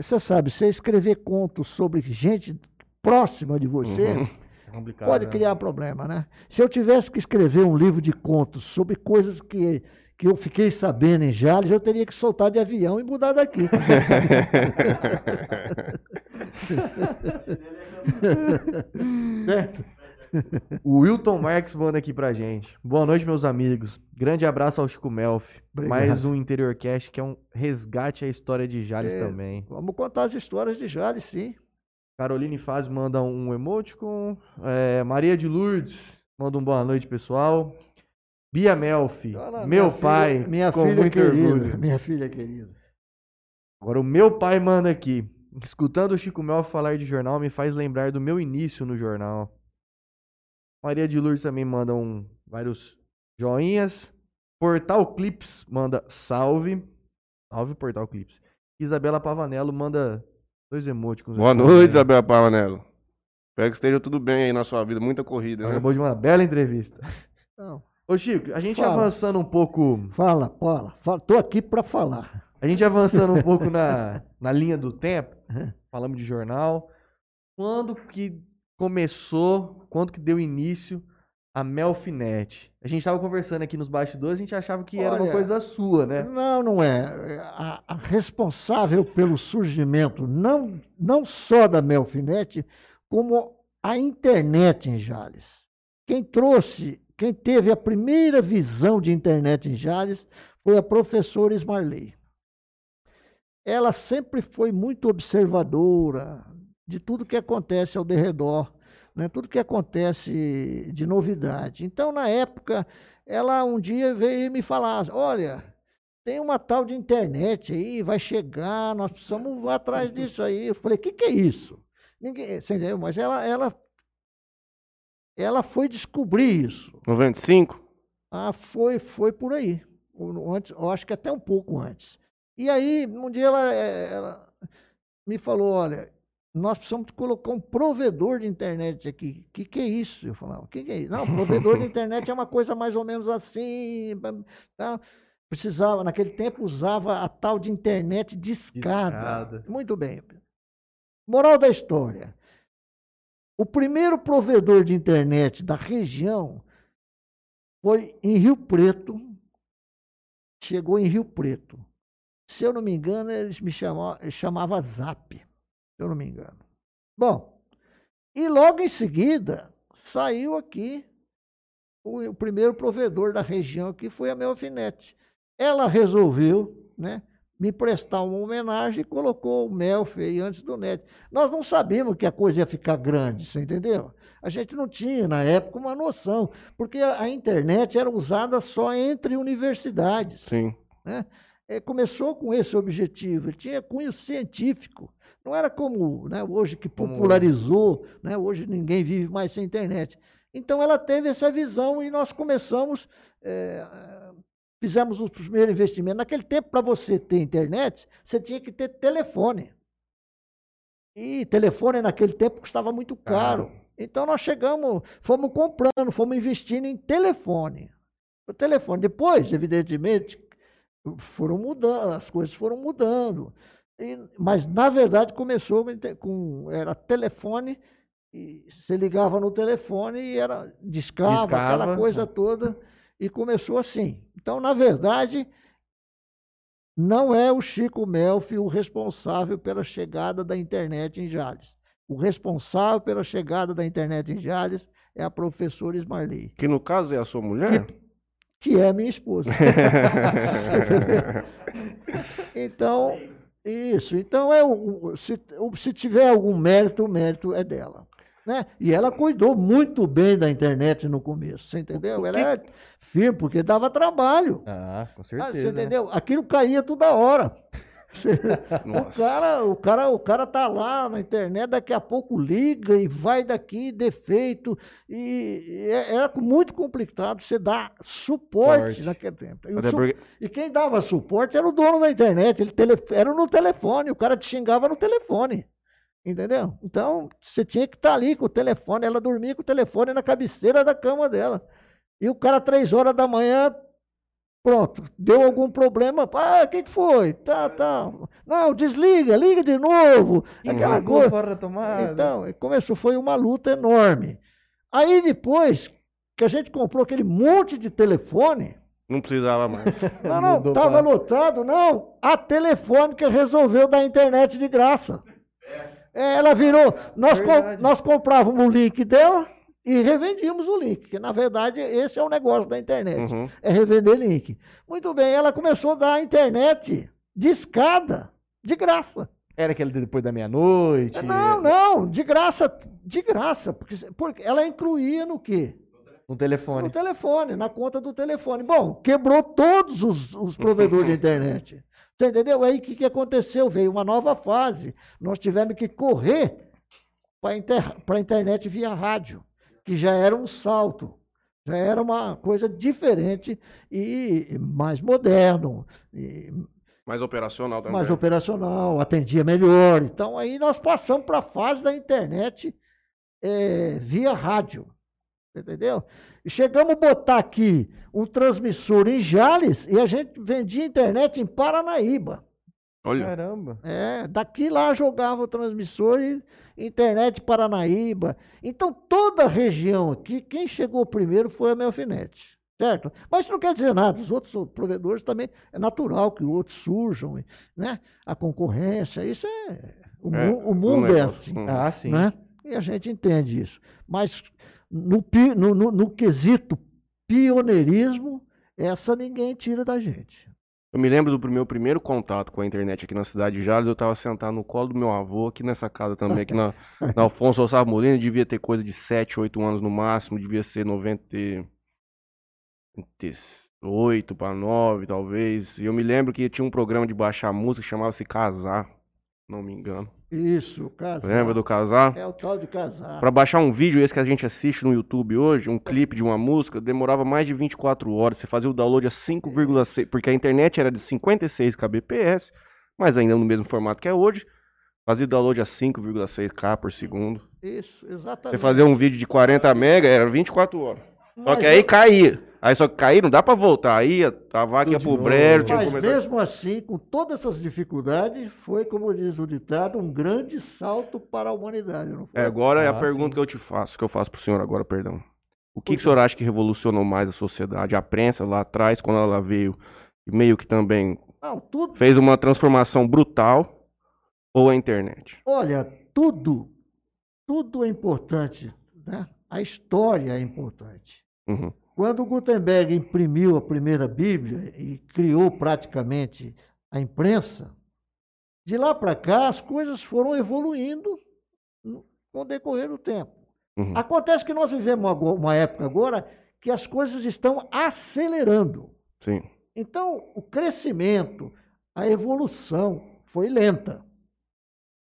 Você sabe, você escrever contos sobre gente próxima de você. Uhum. É complicado. Pode né? criar problema, né? Se eu tivesse que escrever um livro de contos sobre coisas que, que eu fiquei sabendo em Jales, eu teria que soltar de avião e mudar daqui. certo? O Wilton Marques manda aqui pra gente. Boa noite, meus amigos. Grande abraço ao Chico Melf. Obrigado. Mais um Interior Cast que é um resgate à história de Jales É. também. Vamos contar as histórias de Jales, sim. Caroline Faz manda um emoticon. É, Maria de Lourdes manda um boa noite, pessoal. Bia Melfi, Olha lá, meu minha filha- pai, minha com filha muito querida, orgulho. Minha filha querida. Agora, o meu pai manda aqui. Escutando o Chico Mel falar de jornal me faz lembrar do meu início no jornal. Maria de Lourdes também manda um, vários joinhas. Portal Clips manda salve. Salve, Portal Clips. Isabela Pavanello manda dois emoticons. Boa noite, Isabel Pavanello. Espero que esteja tudo bem aí na sua vida. Muita corrida, né? Acabou de uma bela entrevista. Não, Ô Chico, a gente Fala. avançando um pouco, fala, fala, fala. Tô aqui para falar. a gente avançando um pouco na, na linha do tempo, falamos de jornal. Quando que começou, quando que deu início a Melfinet? A gente tava conversando aqui nos bastidores, a gente achava que era uma Olha, coisa sua, né? Não, não é. A, a responsável pelo surgimento, não, não só da Melfinete, como a internet em Jales. Quem trouxe, quem teve a primeira visão de internet em Jales foi a professora Ismarley. Ela sempre foi muito observadora de tudo que acontece ao derredor, né? tudo que acontece de novidade. Então, na época, ela um dia veio me falar: olha, tem uma tal de internet aí, vai chegar, nós precisamos ir atrás disso aí. Eu falei: o que, que é isso? Ninguém, você entendeu? Mas ela, ela, ela foi descobrir isso. 95? Ah, foi, foi por aí. Antes, eu acho que até um pouco antes. E aí, um dia ela, eh, ela me falou, olha, nós precisamos colocar um provedor de internet aqui. O que, que é isso? Eu falava, o que, que é isso? Não, provedor de internet é uma coisa mais ou menos assim. Tá? Precisava, naquele tempo, usava a tal de internet discada. Discada. Muito bem. Moral da história. O primeiro provedor de internet da região foi em Rio Preto. Chegou em Rio Preto. Se eu não me engano, eles me chamavam, chamava Zap, se eu não me engano. Bom, e logo em seguida saiu aqui o, o primeiro provedor da região que foi a Melfinete. Ela resolveu, né, me prestar uma homenagem e colocou o Melf aí antes do NET. Nós não sabíamos que a coisa ia ficar grande, você entendeu? A gente não tinha, na época, uma noção, porque a, a internet era usada só entre universidades. Sim. Né? É, começou com esse objetivo, ele tinha cunho científico. Não era como né, hoje que popularizou, né, hoje ninguém vive mais sem internet. Então ela teve essa visão e nós começamos, é, fizemos o primeiro investimento. Naquele tempo, para você ter internet, você tinha que ter telefone. E telefone naquele tempo custava muito caro. Caro. Então nós chegamos, fomos comprando, fomos investindo em telefone. O telefone. Depois, evidentemente, foram mudando, as coisas foram mudando. E- mas, na verdade, começou com. Era telefone, e você ligava no telefone e era discava, Discava. aquela coisa toda, e começou assim. Então, na verdade, não é o Chico Melfi o responsável pela chegada da internet em Jales. O responsável pela chegada da internet em Jales é a professora Ismarley, Que no caso é a sua mulher? que é minha esposa. Então, isso. Então, é o, o- se, se tiver algum mérito, o mérito é dela. Né? E ela cuidou muito bem da internet no começo, você entendeu? Ela que- é firme, porque dava trabalho. Ah, com Ah, certeza. você né? entendeu? Aquilo caía toda hora. O cara, o cara, o cara tá lá na internet, daqui a pouco liga e vai daqui, defeito, e, e é- era muito complicado você dar suporte Suporte. naquele tempo. E, su- porque- e quem dava suporte era o dono da internet, ele tele, era no telefone, o cara te xingava no telefone. Entendeu? Então, você tinha que estar ali com o telefone, ela dormia com o telefone na cabeceira da cama dela. E o cara, três horas da manhã, pronto, deu algum problema, ah, o que, que foi? Tá, tá. Não, desliga, liga de novo. Aquela coisa. fora da tomada. Então, e começou, foi uma luta enorme. Aí depois que a gente comprou aquele monte de telefone, Não precisava mais. Não, não, Mudou tava pra- lotado, não. A telefônica resolveu dar internet de graça. É, ela virou. Nós, com- nós comprávamos o link dela e revendíamos o link. Que na verdade esse é o negócio da internet. Uhum. É revender link. Muito bem, ela começou a dar a internet de escada, de graça. Era aquele depois da meia-noite. Não, não, de graça, de graça. Porque, porque ela incluía no quê? No No telefone. telefone, na conta do telefone. Bom, quebrou todos os, os provedores de internet. Você entendeu? Aí o que, que aconteceu? Veio uma nova fase. Nós tivemos que correr para a internet via rádio, que já era um salto. Já era uma coisa diferente e mais moderno, e Mais operacional também. mais operacional, atendia melhor. Então aí nós passamos para a fase da internet eh, via rádio. Entendeu? E chegamos a botar aqui um transmissor em Jales e a gente vendia internet em Paranaíba. Olha, Caramba. É, daqui lá jogava o transmissor e internet Paranaíba. Então toda a região aqui, quem chegou primeiro foi a Melfinete. Certo? Mas isso não quer dizer nada. Os outros provedores também é natural que outros surjam, né? A concorrência, isso é. O, É, mu- o mundo é negócio. assim. Uhum. Ah, sim. Né? E a gente entende isso. Mas no, no, no- no quesito pioneirismo, essa ninguém tira da gente. Eu me lembro do meu primeiro contato com a internet aqui na cidade de Jales. Eu tava sentado no colo do meu avô, aqui nessa casa também, aqui na, na Alfonso Osavo Molina. Devia ter coisa de 7, 8 anos no máximo. Devia ser 90, e- 98 para 9, talvez. E eu me lembro que tinha um programa de baixar música que chamava-se Casar, não me engano. Isso, casar. Lembra do Casar? É o tal de casar. Pra baixar um vídeo, esse que a gente assiste no YouTube hoje, um clipe de uma música, demorava mais de 24 horas. Você fazia o download a 5,6, porque a internet era de 56 kbps, mas ainda no mesmo formato que é hoje. Fazia o download a 5,6k por segundo. Isso, Você exatamente. fazia um vídeo de 40 mega, era 24 horas. Só Mas que aí eu- caía. Aí só que cair não dá pra voltar. Aí que Tudo ia pro brejo, Mas mesmo assim, com todas essas dificuldades, foi, como diz o ditado, um grande salto para a humanidade. É, agora é a Ah, pergunta sim. que eu te faço, que eu faço pro senhor agora, perdão. O que, que o senhor acha que revolucionou mais a sociedade? A prensa lá atrás, quando ela veio, meio que também Não, tudo, fez uma transformação brutal, ou a internet? olha, tudo, tudo é importante, né? A história é importante. Uhum. Quando Gutenberg imprimiu a primeira Bíblia e criou praticamente a imprensa, de lá para cá as coisas foram evoluindo com o decorrer do tempo. Uhum. Acontece que nós vivemos uma época agora que as coisas estão acelerando. Sim. Então, o crescimento, a evolução foi lenta,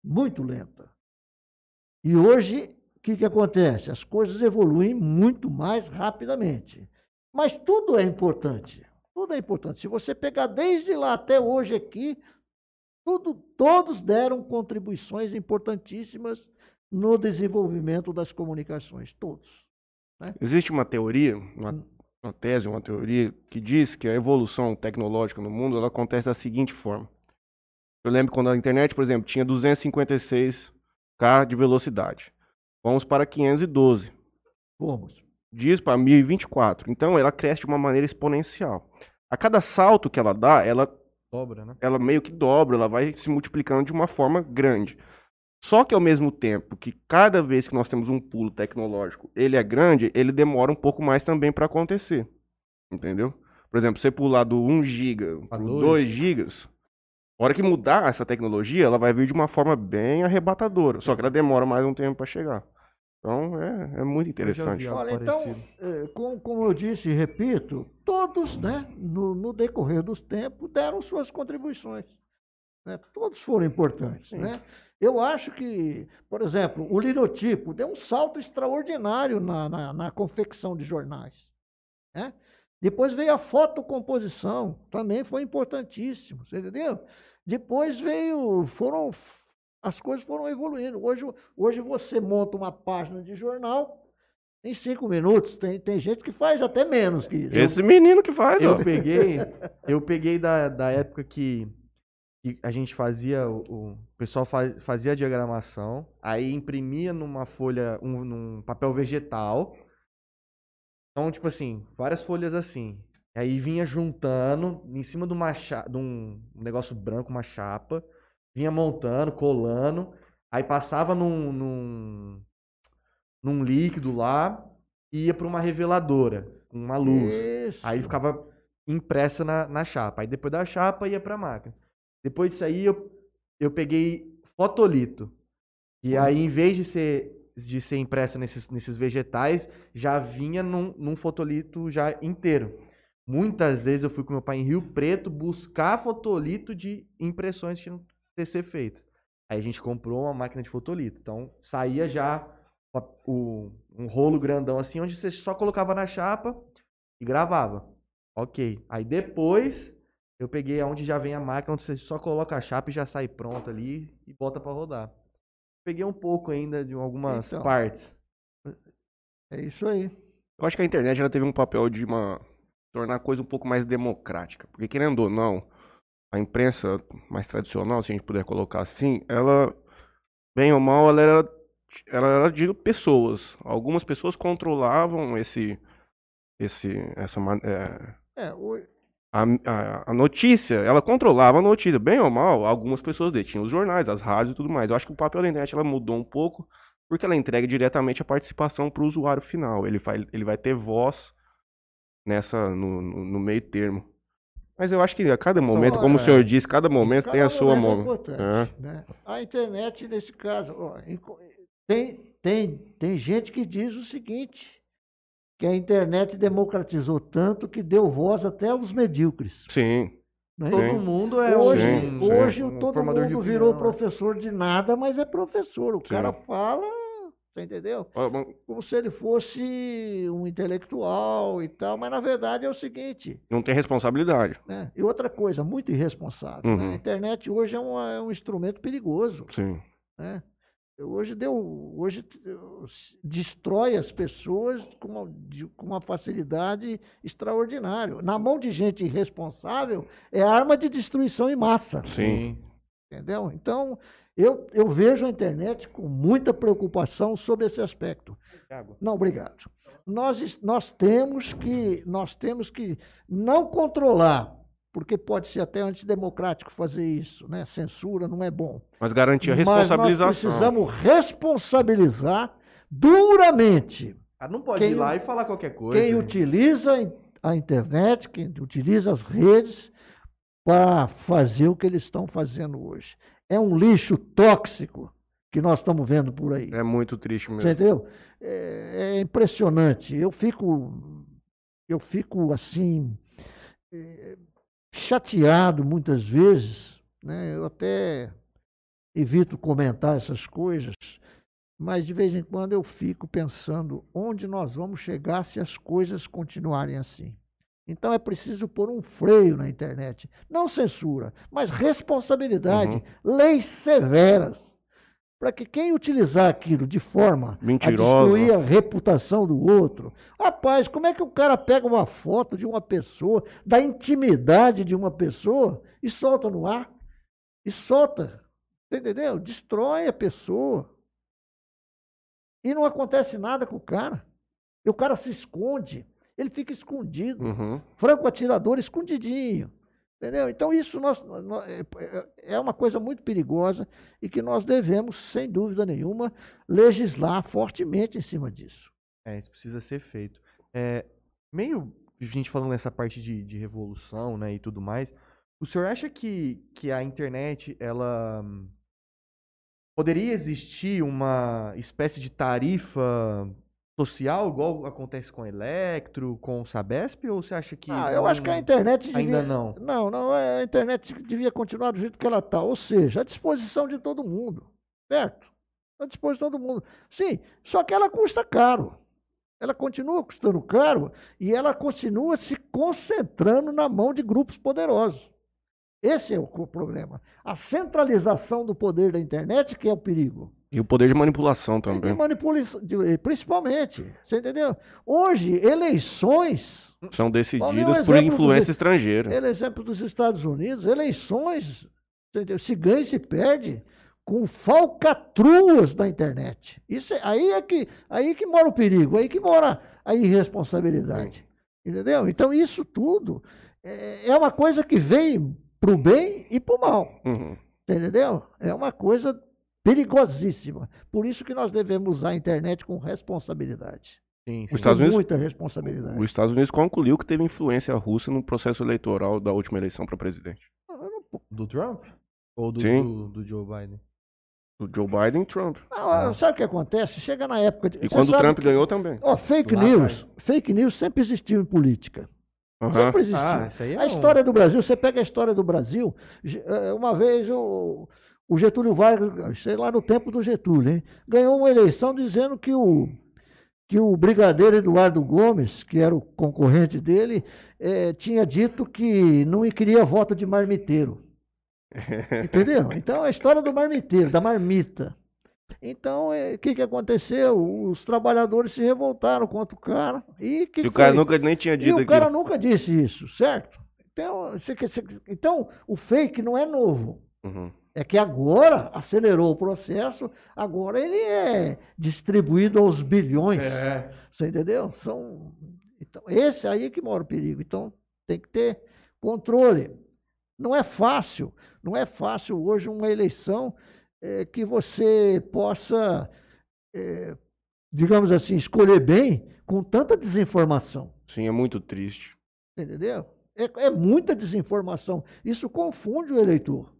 muito lenta. E hoje, que, que acontece? As coisas evoluem muito mais rapidamente. Mas tudo é importante. Tudo é importante. Se você pegar desde lá até hoje aqui, tudo, todos deram contribuições importantíssimas no desenvolvimento das comunicações. Todos. Existe uma teoria, uma, uma tese, uma teoria, que diz que a evolução tecnológica no mundo ela acontece da seguinte forma. Eu lembro quando a internet, por exemplo, tinha 256k de velocidade. Vamos para 512. Fomos. diz para 1024. Então ela cresce de uma maneira exponencial. A cada salto que ela dá, ela, Dobra, né? ela meio que dobra, ela vai se multiplicando de uma forma grande. Só que ao mesmo tempo que cada vez que nós temos um pulo tecnológico, ele é grande, ele demora um pouco mais também para acontecer. Entendeu? Por exemplo, você pular do 1 GB Pra para dois. 2 GB, a hora que mudar essa tecnologia, ela vai vir de uma forma bem arrebatadora. Só que ela demora mais um tempo para chegar. Então é, é muito interessante. Olha, então, eh, como, como eu disse e repito, todos, né, no, no decorrer dos tempos, deram suas contribuições. né? Todos foram importantes. Sim. Né? Eu acho que, por exemplo, o linotipo deu um salto extraordinário na, na, na confecção de jornais. né? Depois veio a fotocomposição, também foi importantíssimo, você entendeu? Depois veio, foram, as coisas foram evoluindo. Hoje, hoje você monta uma página de jornal em cinco minutos. Tem, tem gente que faz até menos que isso. Esse menino que faz, ó. Eu peguei, eu peguei da, da época que, que a gente fazia, o, o pessoal fa- fazia a diagramação, aí imprimia numa folha, um, num papel vegetal. Então, tipo assim, várias folhas assim. Aí vinha juntando em cima de, uma de um negócio branco, uma chapa. Vinha montando, colando. Aí passava num, num, num líquido lá e ia para uma reveladora com uma luz. Isso. Aí ficava impressa na, na chapa. Aí depois da chapa ia pra máquina. Depois disso aí eu, eu peguei fotolito. E aí, em vez de ser, de ser impressa nesses, nesses vegetais, já vinha num, num fotolito já inteiro. Muitas vezes eu fui com meu pai em Rio Preto buscar fotolito de impressões que tinham que ser feito. Aí a gente comprou uma máquina de fotolito. Então saía já o- um rolo grandão assim, onde você só colocava na chapa e gravava. Ok. Aí depois eu peguei aonde já vem a máquina, onde você só coloca a chapa e já sai pronto ali e bota pra rodar. Peguei um pouco ainda de algumas Então. partes. É isso aí. Eu acho que a internet ela teve um papel de uma tornar a coisa um pouco mais democrática, porque querendo ou não, a imprensa mais tradicional, se a gente puder colocar assim, ela bem ou mal, ela era ela era de pessoas. Algumas pessoas controlavam esse esse essa é, É, o- a, a, a notícia, ela controlava a notícia, bem ou mal, algumas pessoas detinham os jornais, as rádios e tudo mais. Eu acho que o papel da internet ela mudou um pouco, porque ela entrega diretamente a participação para o usuário final. Ele vai, ele vai ter voz nessa no, no, no meio termo. Mas eu acho que a cada momento, como o é. senhor disse, cada momento tem cada a sua momento é importante, né? A internet, nesse caso, ó, tem, tem, tem gente que diz o seguinte, que a internet democratizou tanto que deu voz até aos medíocres. Sim, não é? Todo Sim. mundo é Hoje, Sim, sim. hoje um todo de mundo virou opinião, né? professor de nada, mas é professor. O Sim. cara fala, você entendeu? Como se ele fosse um intelectual e tal, mas na verdade é o seguinte, não tem responsabilidade. né? E outra coisa, muito irresponsável. né? Uhum. A internet hoje é um, é um instrumento perigoso. Sim. né? Hoje deu, hoje destrói as pessoas com uma, de- com uma facilidade extraordinária. Na mão de gente irresponsável é arma de destruição em massa. Sim. Entendeu? Então, eu, eu vejo a internet com muita preocupação sobre esse aspecto. Thiago. Não, obrigado. Nós, nós, temos que, nós temos que não controlar, porque pode ser até antidemocrático fazer isso, né? Censura não é bom. Mas garantir a Mas nós responsabilização. precisamos responsabilizar duramente Ah, não pode Quem ir lá e falar qualquer coisa. quem né? utiliza a internet, quem utiliza as redes para fazer o que eles estão fazendo hoje. É um lixo tóxico que nós estamos vendo por aí. É muito triste mesmo. Entendeu? É, é impressionante. Eu fico, eu fico assim é, chateado muitas vezes, né? Eu até evito comentar essas coisas, mas de vez em quando eu fico pensando onde nós vamos chegar se as coisas continuarem assim. Então é preciso pôr um freio na internet, não censura, mas responsabilidade, leis severas, para que quem utilizar aquilo de forma Mentirosa. a destruir a reputação do outro. Rapaz, como é que o cara pega uma foto de uma pessoa, da intimidade de uma pessoa e solta no ar? E solta, entendeu? Destrói a pessoa. E não acontece nada com o cara. E o cara se esconde, ele fica escondido Uhum. franco atirador escondidinho. Entendeu? Então, isso nós, nó- é- é- é uma coisa muito perigosa e que nós devemos, sem dúvida nenhuma, legislar fortemente em cima disso. É, isso precisa ser feito. É, meio a gente falando nessa parte de, de revolução, né, e tudo mais, o senhor acha que, que a internet, ela hum, poderia existir uma espécie de tarifa social, igual acontece com Electro, com o Sabesp, ou você acha que Ah, eu não- acho que a internet devia... ainda não? Não, não, é, a internet devia continuar do jeito que ela está, ou seja, à disposição de todo mundo, certo? À disposição de todo mundo. Sim, só que ela custa caro. Ela continua custando caro e ela continua se concentrando na mão de grupos poderosos. Esse é o problema. A centralização do poder da internet que é o perigo. E o poder de manipulação E de também. manipulação, de- principalmente, você entendeu? Hoje, eleições São decididas por exemplo dos- influência estrangeira. Ele é exemplo dos Estados Unidos, eleições, entendeu? se ganha e se perde com falcatruas da internet. Isso é- aí é que aí que mora o perigo, aí que mora a irresponsabilidade. Entendeu? Então, isso tudo é, é uma coisa que vem para o bem e para o mal. Uhum. Entendeu? É uma coisa perigosíssima. Por isso que nós devemos usar a internet com responsabilidade. Sim, Os sim. Estados com Unidos- muita responsabilidade. Os Estados Unidos concluiu que teve influência russa no processo eleitoral da última eleição para presidente. Do Trump? Ou do, Sim. do, do Joe Biden? Do Joe Biden e Trump. Não, sabe o que acontece? Chega na época de. E quando o Trump que- ganhou também. Ó, fake Lá news. Fake news sempre existiu em política. Aham. Sempre existiu. Ah, isso aí é a um- história do Brasil, você pega a história do Brasil, eh, uma vez o, o Getúlio Vargas, sei lá no tempo do Getúlio, hein, ganhou uma eleição dizendo que o, que o brigadeiro Eduardo Gomes, que era o concorrente dele, eh, tinha dito que não queria voto de marmiteiro. Entendeu? Então, a história do marmiteiro, da marmita. Então, eh, o que, que aconteceu? Os trabalhadores se revoltaram contra o cara. E, que E que o cara foi? nunca nem tinha E dito o aquilo. cara nunca disse isso, certo? Então, então, o fake não é novo. Uhum. É que agora acelerou o processo, agora ele é distribuído aos bilhões. É. Você entendeu? São, então, esse aí que mora o perigo. Então, tem que ter controle. Não é fácil, não é fácil hoje uma eleição eh, que você possa, eh, digamos assim, escolher bem com tanta desinformação. Sim, é muito triste. Entendeu? É, é muita desinformação. Isso confunde o eleitor.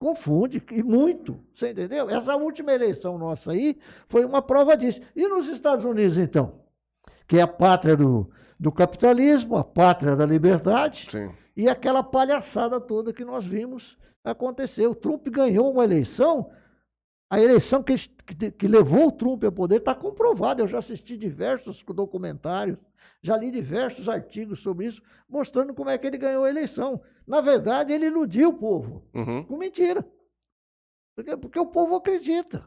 Confunde, e muito. Você entendeu? Essa última eleição nossa aí foi uma prova disso. E nos Estados Unidos, então? Que é a pátria do, do capitalismo, a pátria da liberdade, Sim. e aquela palhaçada toda que nós vimos acontecer. O Trump ganhou uma eleição, a eleição que, que, que levou o Trump ao poder está comprovada. Eu já assisti diversos documentários, já li diversos artigos sobre isso, mostrando como é que ele ganhou a eleição. Na verdade, ele iludiu o povo Uhum. com mentira. Porque, porque o povo acredita.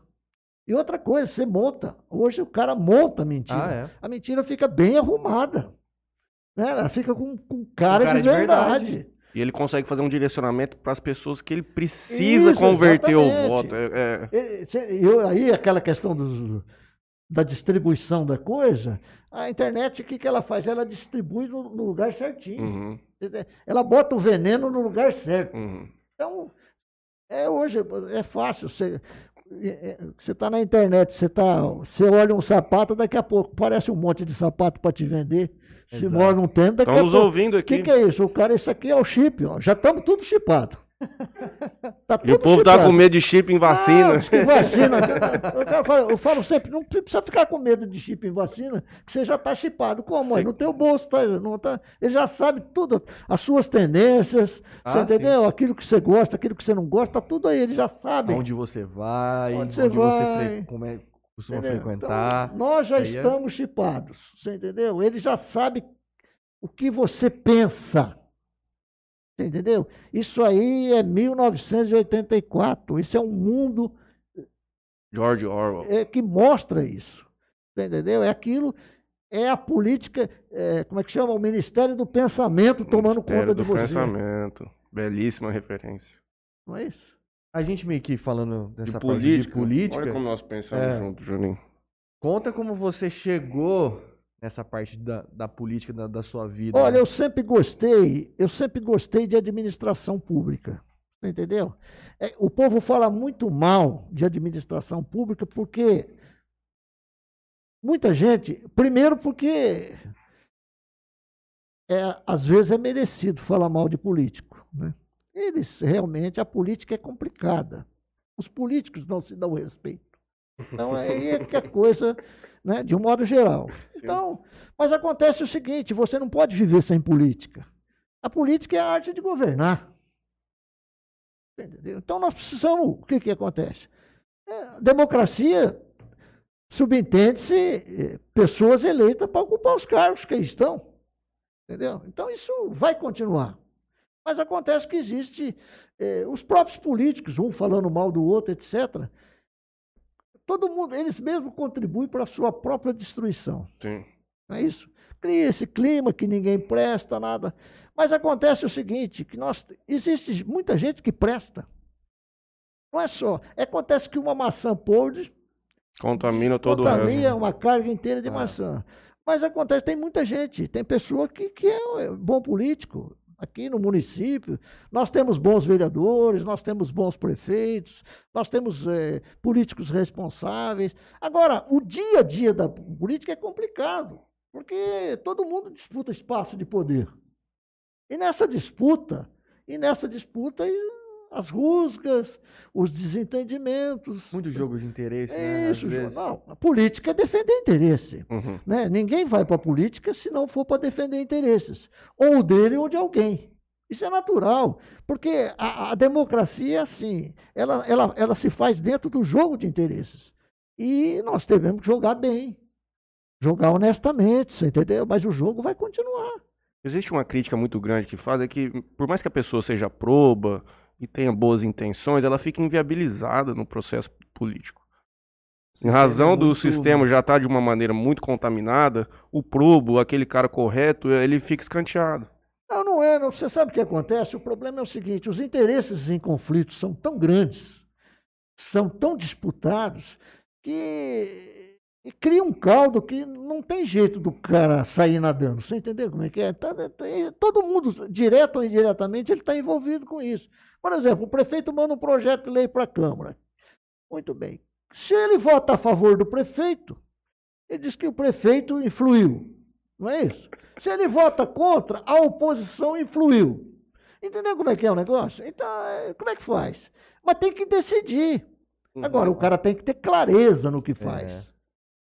E outra coisa, você monta. Hoje o cara monta a mentira. Ah, é. A mentira fica bem arrumada. Né? Ela fica com, com cara, cara de de verdade. verdade. E ele consegue fazer um direcionamento para as pessoas que ele precisa Isso, converter o exatamente. voto. É, é- E, eu- aí aquela questão dos- da distribuição da coisa, a internet, o que, que ela faz? Ela distribui no, no lugar certinho. Uhum? Ela bota o veneno no lugar certo. uhum. Então, é hoje, é fácil. Você está na internet, você tá, você olha um sapato, daqui a pouco parece um monte de sapato para te vender. Se Exato. mora num tempo, daqui Estão a pouco. ouvindo O aqui. que, que é isso? O cara, isso aqui é o chip, ó. Já estamos tudo chipado. Tá E o povo tá com medo de chip em vacina. Ah, vacina. Eu, falar- eu falo sempre, não precisa ficar com medo de chip em vacina, que você já está chipado. Como? Sim. No teu bolso, tá, não tá, ele já sabe tudo, as suas tendências, Ah, você entendeu? Aquilo que você gosta, aquilo que você não gosta, tá tudo aí, ele já sabe. Onde você vai, Onde onde, você você, vai. fre- como é- costuma entendeu? frequentar. Então, nós já Aí é- estamos chipados, você entendeu? Ele já sabe o que você pensa. Você entendeu? Isso aí é 1984. Isso é um mundo George Orwell. é, que mostra isso. Você entendeu? É aquilo, é a política, é, como é que chama? O Ministério do Pensamento tomando Ministério conta de do você. pensamento. Belíssima referência. Não é isso? A gente meio que falando De dessa política. parte de política, Olha como nós pensamos É. juntos, Juninho. conta como você chegou nessa parte da, da política da, da sua vida. Olha, né? eu sempre gostei, eu sempre gostei de administração pública. Entendeu? É, o povo fala muito mal de administração pública porque muita gente, primeiro porque é, às vezes é merecido falar mal de político. Né? Eles realmente, a política é complicada. Os políticos não se dão respeito. Então aí é que a coisa, né, de um modo geral. Então, mas acontece o seguinte: você não pode viver sem política. A política é a arte de governar. Entendeu? Então nós precisamos. O que, que acontece? É, democracia subentende-se eh, pessoas eleitas para ocupar os cargos que estão. Entendeu? Então isso vai continuar. Mas acontece que existe eh, os próprios políticos, um falando mal do outro, etc. Todo mundo, eles mesmos contribuem para a sua própria destruição. Sim. Não é isso? Cria esse clima que ninguém presta, nada. Mas acontece o seguinte, que nós existe muita gente que presta. Não é só. Acontece que uma maçã podre Contamina todo o contamina resto. uma carga inteira de Ah. maçã. Mas acontece, tem muita gente, tem pessoa que, que é bom político. Aqui no município, nós temos bons vereadores, nós temos bons prefeitos, nós temos é, políticos responsáveis. Agora, o dia a dia da política é complicado, porque todo mundo disputa espaço de poder. E nessa disputa, e nessa disputa, as rusgas, os desentendimentos. Muito jogo de interesse, é né? Isso, não. A política é defender interesse. Uhum. Né? Ninguém vai para a política se não for para defender interesses, ou dele ou de alguém. Isso é natural, porque a, a, democracia é assim, ela, ela, ela se faz dentro do jogo de interesses. E nós devemos jogar bem, jogar honestamente, você entendeu? Mas o jogo vai continuar. Existe uma crítica muito grande que faz, é que por mais que a pessoa seja proba, e tenha boas intenções, ela fica inviabilizada no processo político. Em razão do sistema já estar tá de uma maneira muito contaminada, o probo, aquele cara correto, ele fica escanteado. Não, não é. Não. Você sabe o que acontece? O problema é o seguinte: os interesses em conflito são tão grandes, são tão disputados, que cria um caldo que não tem jeito do cara sair nadando. Você entendeu como é que é? Tá, tá, todo mundo, direto ou indiretamente, ele está envolvido com isso. Por exemplo, o prefeito manda um projeto de lei para a Câmara. Muito bem. Se ele vota a favor do prefeito, ele diz que o prefeito influiu. Não é isso? Se ele vota contra, a oposição influiu. Entendeu como é que é o negócio? Então, é, como é que faz? Mas tem que decidir. Uhum. Agora, o cara tem que ter clareza no que faz. É.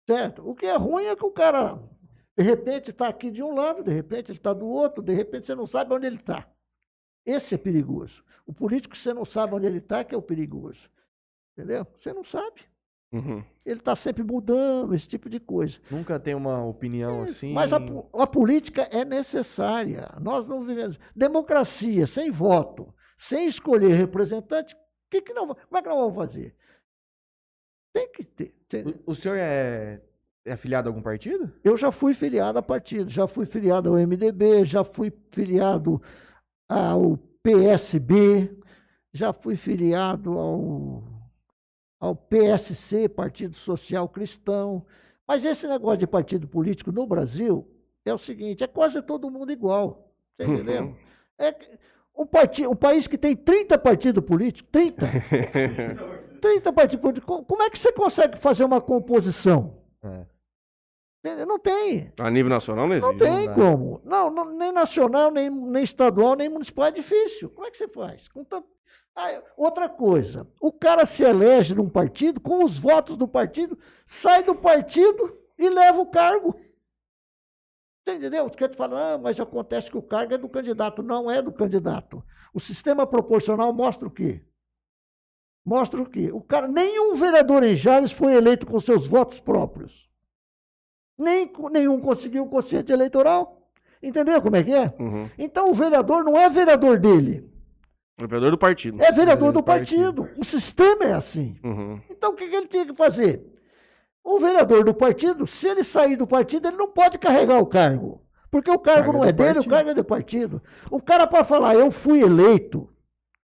Certo? O que é ruim é que o cara, de repente, está aqui de um lado, de repente ele está do outro, de repente você não sabe onde ele está. Esse é perigoso. O político, você não sabe onde ele está, que é o perigoso. Entendeu? Você não sabe. Uhum. Ele está sempre mudando, esse tipo de coisa. Nunca tem uma opinião é, assim. Mas a, a, política é necessária. Nós não vivemos. Democracia, sem voto, sem escolher representante, que que não, como é que nós vamos fazer? Tem que ter. ter. O, o, senhor é, é afiliado a algum partido? Eu já fui filiado a partido, já fui filiado ao MDB, já fui filiado ao PSB, já fui filiado ao, ao PSC, Partido Social Cristão. Mas esse negócio de partido político no Brasil é o seguinte: é quase todo mundo igual. Você uhum. entendeu? Uhum. É um, partido, um país que tem 30 partidos políticos, 30. 30 partidos políticos. Como é que você consegue fazer uma composição? É. Não tem. A nível nacional não existe. Não tem não como. Não, não, nem nacional, nem, nem estadual, nem municipal. É difícil. Como é que você faz? Tanto... ah, outra coisa. O cara se elege num partido, com os votos do partido, sai do partido e leva o cargo. Você entendeu? Quer te falar, ah, mas acontece que o cargo é do candidato. Não é do candidato. O sistema proporcional mostra o quê? Mostra o quê? O cara, nenhum vereador em Jales foi eleito com seus votos próprios. Nem, nenhum conseguiu o quociente eleitoral. Entendeu como é que é? Uhum. Então o vereador não é vereador dele. É vereador do partido. É vereador do partido. partido. O sistema é assim. Uhum. Então o que, que ele tinha que fazer? O vereador do partido, se ele sair do partido, ele não pode carregar o cargo. Porque o cargo não é dele, partido. o cargo é do partido. O cara, para falar, eu fui eleito,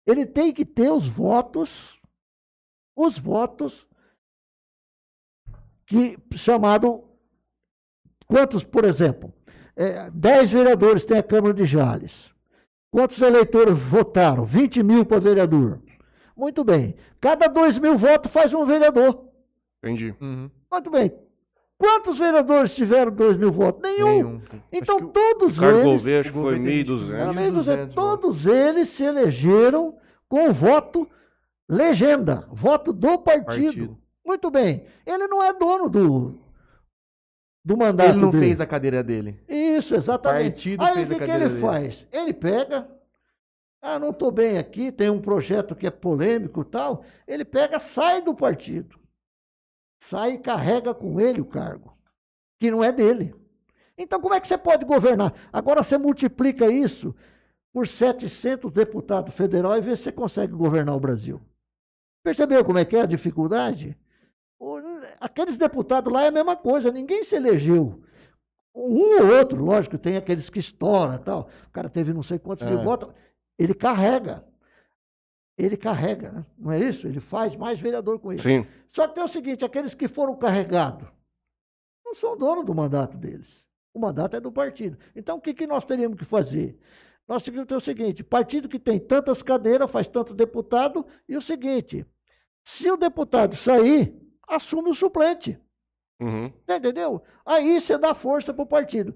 ele tem que ter os votos, os votos que chamado Quantos, por exemplo, é, 10 vereadores tem a Câmara de Jales. Quantos eleitores votaram? 20 mil para vereador. Muito bem. Cada 2 mil votos faz um vereador. Entendi. Uhum. Muito bem. Quantos vereadores tiveram 2 mil votos? Nenhum. Nenhum. Então todos o eles. Gouveia, acho que foi 1.200. Todos eles se elegeram com voto legenda, voto do partido. partido. Muito bem. Ele não é dono do, do mandato Ele não dele. fez a cadeira dele. Isso, exatamente. O partido Aí o que, que ele dele. faz? Ele pega, ah, não estou bem aqui, tem um projeto que é polêmico e tal. Ele pega, sai do partido. Sai e carrega com ele o cargo, que não é dele. Então, como é que você pode governar? Agora você multiplica isso por 700 deputados federais e vê se você consegue governar o Brasil. Percebeu como é que é a dificuldade? Aqueles deputados lá é a mesma coisa, ninguém se elegeu. Um ou outro, lógico, tem aqueles que estouram tal. O cara teve não sei quantos é. mil votos. Ele carrega. Ele carrega, né? não é isso? Ele faz mais vereador com ele. Sim. Só que tem o seguinte: aqueles que foram carregados, são dono do mandato deles. O mandato é do partido. Então, o que, que nós teríamos que fazer? Nós teríamos que ter o seguinte: partido que tem tantas cadeiras, faz tantos deputados, e o seguinte: se o deputado sair, assume o suplente. Uhum. Entendeu? Aí você dá força para o partido.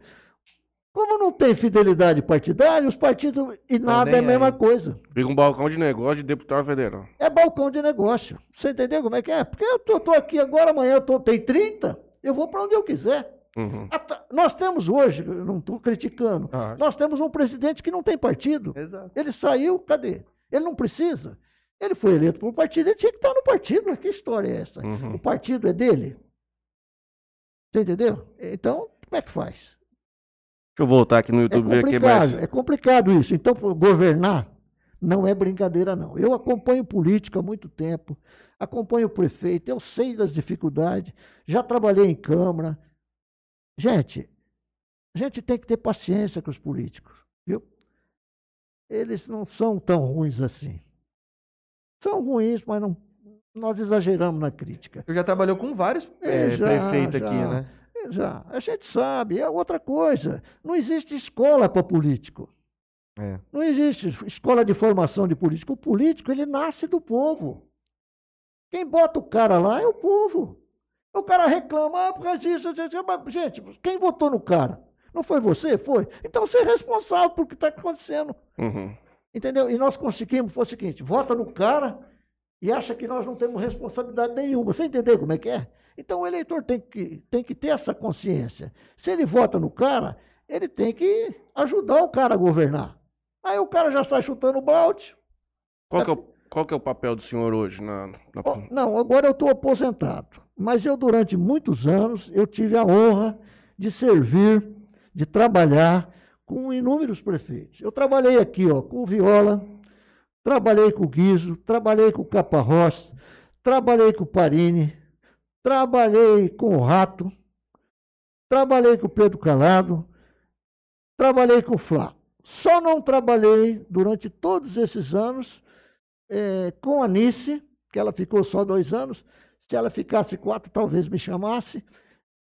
Como não tem fidelidade partidária, os partidos e nada é a mesma aí. coisa. Fica um balcão de negócio de deputado federal. É balcão de negócio. Você entendeu como é que é? Porque eu tô, tô aqui agora, amanhã eu tô, tem 30, eu vou para onde eu quiser. Uhum. Nós temos hoje, eu não estou criticando, Ah, nós temos um presidente que não tem partido. Exato. Ele saiu, cadê? Ele não precisa. Ele foi eleito por partido, ele tinha que estar no partido. Que história é essa? Uhum. O partido é dele? Você entendeu? Então, como é que faz? Deixa eu voltar aqui no É YouTube ver aqui mais. é complicado isso. Então, governar não é brincadeira, não. Eu acompanho política há muito tempo, acompanho o prefeito, eu sei das dificuldades, já trabalhei em Câmara. Gente, a gente tem que ter paciência com os políticos, viu? Eles não são tão ruins assim. São ruins, mas não, nós exageramos na crítica. Eu já trabalhou com vários É, é, já, prefeitos já. aqui, né? É, Já, a gente sabe, é outra coisa. Não existe escola para político. É. Não existe escola de formação de político. O político, ele nasce do povo. Quem bota o cara lá é o povo. O cara reclama, ah, por causa disso, gente, quem votou no cara? Não foi você? Foi. Então você é responsável por o que está acontecendo. Uhum. Entendeu? E nós conseguimos, foi o seguinte, vota no cara e acha que nós não temos responsabilidade nenhuma. Você entendeu como é que é? Então o eleitor tem que, tem que ter essa consciência. Se ele vota no cara, ele tem que ajudar o cara a governar. Aí o cara já sai chutando o balde. Qual, que é o, qual que é o papel do senhor hoje na, na- Ó, Não, agora eu estou aposentado. Mas eu, durante muitos anos, eu tive a honra de servir, de trabalhar com inúmeros prefeitos. Eu trabalhei aqui ó, com o Viola, trabalhei com o Guizo, trabalhei com o Caparrós, trabalhei com o Parini, trabalhei com o Rato, trabalhei com o Pedro Calado, trabalhei com o Flá. Só não trabalhei durante todos esses anos eh, com a Nice, que ela ficou só dois anos. Se ela ficasse quatro, talvez me chamasse.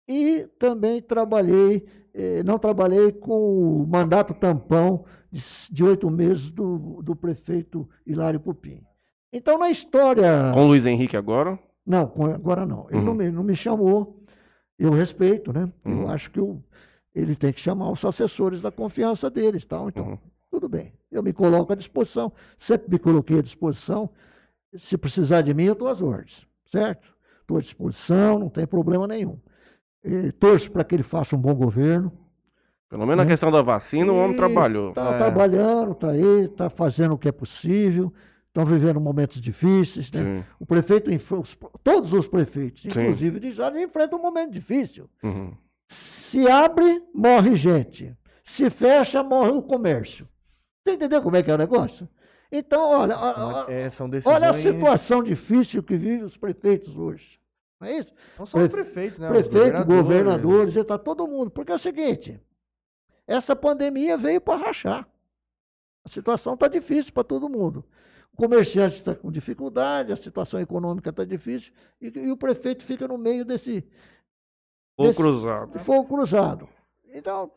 E também trabalhei, não trabalhei com o mandato tampão de, oito meses do, do prefeito Hilário Pupim. Então, na história. com o Luiz Henrique agora? Não, agora não. Ele Uhum. não, me, não me chamou. Eu respeito, né? Eu Uhum. acho que o- ele tem que chamar os assessores da confiança deles, tal. Então, Uhum. tudo bem. Eu me coloco à disposição. Sempre me coloquei à disposição. Se precisar de mim, eu estou às ordens, certo? Estou à disposição, não tem problema nenhum. E torço para que ele faça um bom governo. Pelo menos na Né? questão da vacina, o homem E trabalhou. Está É. trabalhando, está aí, está fazendo o que é possível. Estão vivendo momentos difíceis, né? O prefeito, todos os prefeitos, Sim. inclusive de Jales, enfrentam um momento difícil. Uhum. Se abre, morre gente. Se fecha, morre o comércio. Você entendeu como é que é o negócio? Então, olha, a- a- É, olha a situação difícil que vivem os prefeitos hoje. Não é isso? Não só os Prefe- prefeitos, né? Os Prefeito, governadores. governadores, está todo mundo. Porque é o seguinte: essa pandemia veio para rachar. A situação está difícil para todo mundo. O comerciante está com dificuldade, a situação econômica está difícil, e, e o prefeito fica no meio desse, Desse- cruzado. fogo cruzado. Então,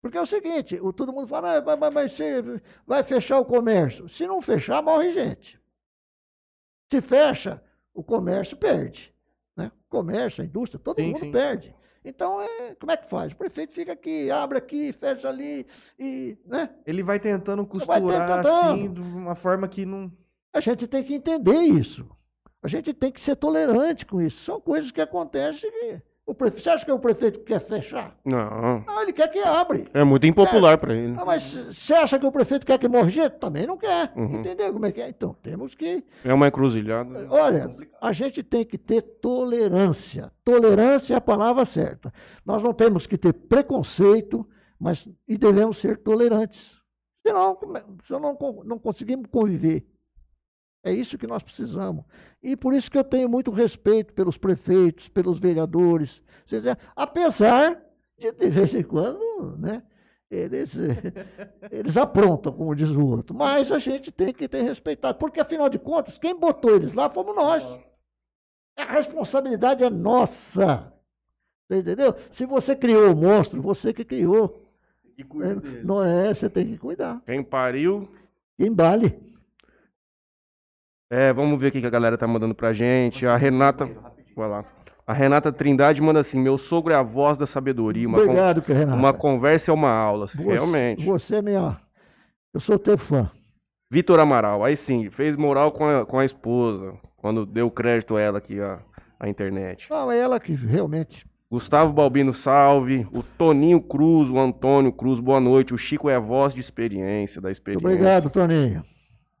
porque é o seguinte, o, todo mundo fala, ah, mas- mas você vai fechar o comércio. Se não fechar, morre gente. Se fecha, o comércio perde. Comércio, a indústria, todo Sim, mundo sim. perde. Então, é, como é que faz? O prefeito fica aqui, abre aqui, fecha ali, e, né? Ele vai tentando Vai costurar, tentando. assim, de uma forma que não... A gente tem que entender isso. A gente tem que ser tolerante com isso. São coisas que acontecem que... O prefeito, você acha que o prefeito quer fechar? Não. Não, ele quer que abre. É muito impopular pra ele. Ah, mas você acha que o prefeito quer que morra gente? Também não quer. Uhum. Entendeu como é que é? Então, temos que. É uma encruzilhada. Olha, a gente tem que ter tolerância. Tolerância é a palavra certa. Nós não temos que ter preconceito, mas e devemos ser tolerantes. Senão, é- senão não, não conseguimos conviver. É isso que nós precisamos. E por isso que eu tenho muito respeito pelos prefeitos, pelos vereadores. Quer dizer, apesar de, de vez em quando, né, eles, eles aprontam, como diz o outro. Mas a gente tem que ter respeitado. Porque, afinal de contas, quem botou eles lá fomos nós. A responsabilidade é nossa. Entendeu? Se você criou o monstro, você que criou. E cuida É, dele. não é, você tem que cuidar. Quem pariu. Embale. É, vamos ver o que a galera tá mandando pra gente. A Renata. Vai lá. A Renata Trindade manda assim: Meu sogro é a voz da sabedoria. Uma, con- Obrigado, que Renata. uma conversa é uma aula. Você- Realmente. Você é minha. Eu sou teu fã. Vitor Amaral, aí sim, fez moral com a, com a esposa, quando deu crédito a ela aqui, a, a internet. Não, é ela que realmente. Gustavo Balbino, salve. O Toninho Cruz, o Antônio Cruz, boa noite. O Chico é a voz de experiência, da experiência. Obrigado, Toninho.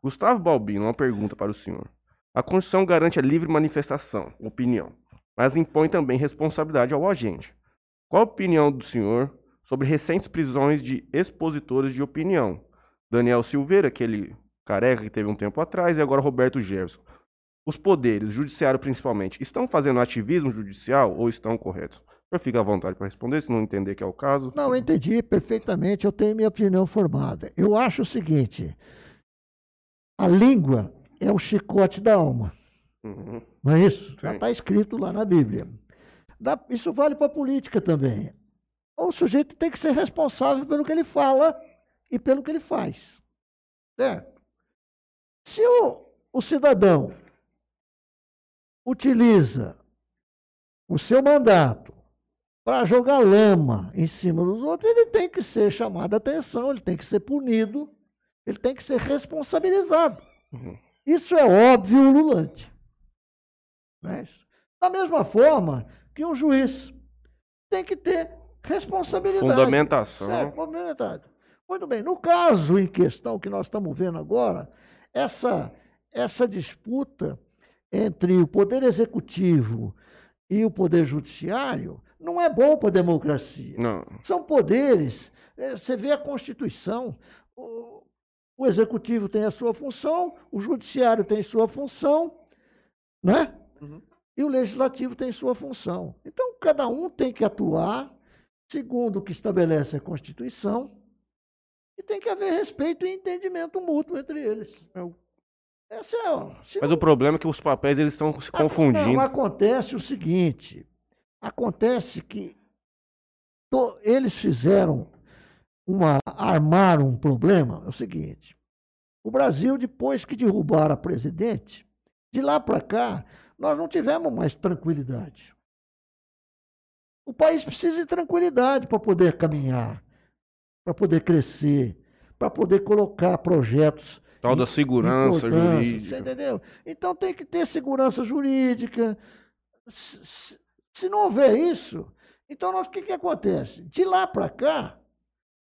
Gustavo Balbino, uma pergunta para o senhor. A Constituição garante a livre manifestação, opinião, mas impõe também responsabilidade ao agente. Qual a opinião do senhor sobre recentes prisões de expositores de opinião? Daniel Silveira, aquele careca que teve um tempo atrás, e agora Roberto Jefferson. Os poderes, o judiciário principalmente, estão fazendo ativismo judicial ou estão corretos? O senhor fica à vontade para responder, se não entender que é o caso. Não, eu entendi perfeitamente, eu tenho minha opinião formada. Eu acho o seguinte: a língua é o chicote da alma, Uhum. não é isso? Já Sim. está escrito lá na Bíblia. Isso vale para a política também. O sujeito tem que ser responsável pelo que ele fala e pelo que ele faz. Certo? Se o, o cidadão utiliza o seu mandato para jogar lama em cima dos outros, ele tem que ser chamado a atenção, ele tem que ser punido, ele tem que ser responsabilizado. Uhum. Isso é óbvio e ululante. Não é? Da mesma forma que um juiz tem que ter responsabilidade. Fundamentação. Fundamentada. Muito bem. No caso em questão que nós estamos vendo agora, essa, essa disputa entre o Poder Executivo e o Poder Judiciário não é bom para a democracia. Não. São poderes. eh, Você vê a Constituição. O, Executivo tem a sua função, o Judiciário tem sua função, né? Uhum. E o Legislativo tem sua função. Então, cada um tem que atuar segundo o que estabelece a Constituição e tem que haver respeito e entendimento mútuo entre eles. É é, se Mas não- o problema é que os papéis eles estão se confundindo. Não, acontece o seguinte: acontece que to- eles fizeram uma. armaram um problema. É o seguinte: o Brasil, depois que derrubaram a presidente, de lá para cá, nós não tivemos mais tranquilidade. O país precisa de tranquilidade para poder caminhar, para poder crescer, para poder colocar projetos Tal da segurança jurídica. entendeu? Então tem que ter segurança jurídica. Se, se- se não houver isso, então o que, que acontece? De lá para cá,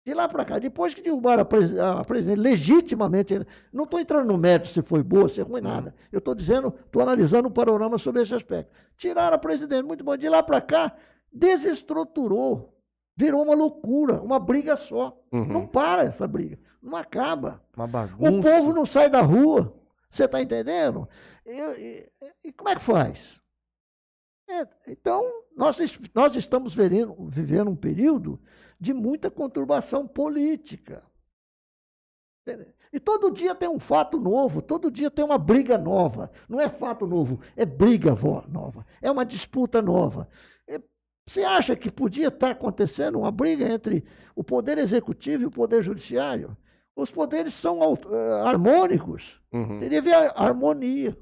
de lá para cá, depois que derrubaram a, presi- a presidente legitimamente, não estou entrando no mérito se foi boa, se é ruim, nada. Eu estou dizendo, estou analisando um panorama sobre esse aspecto. Tiraram a presidente, muito bom. De lá para cá, desestruturou. Virou uma loucura, uma briga só. Uhum. Não para essa briga, não acaba. Uma O bagunça. povo não sai da rua. Você está entendendo? E, e- e como é que faz? É, então, nós, nós estamos vivendo, vivendo um período de muita conturbação política. E todo dia tem um fato novo, todo dia tem uma briga nova. Não é fato novo, é briga nova. É uma disputa nova. Você acha que podia estar acontecendo uma briga entre o Poder Executivo e o Poder Judiciário? Os poderes são eh, harmônicos. Uhum. Teria que haver harmonia.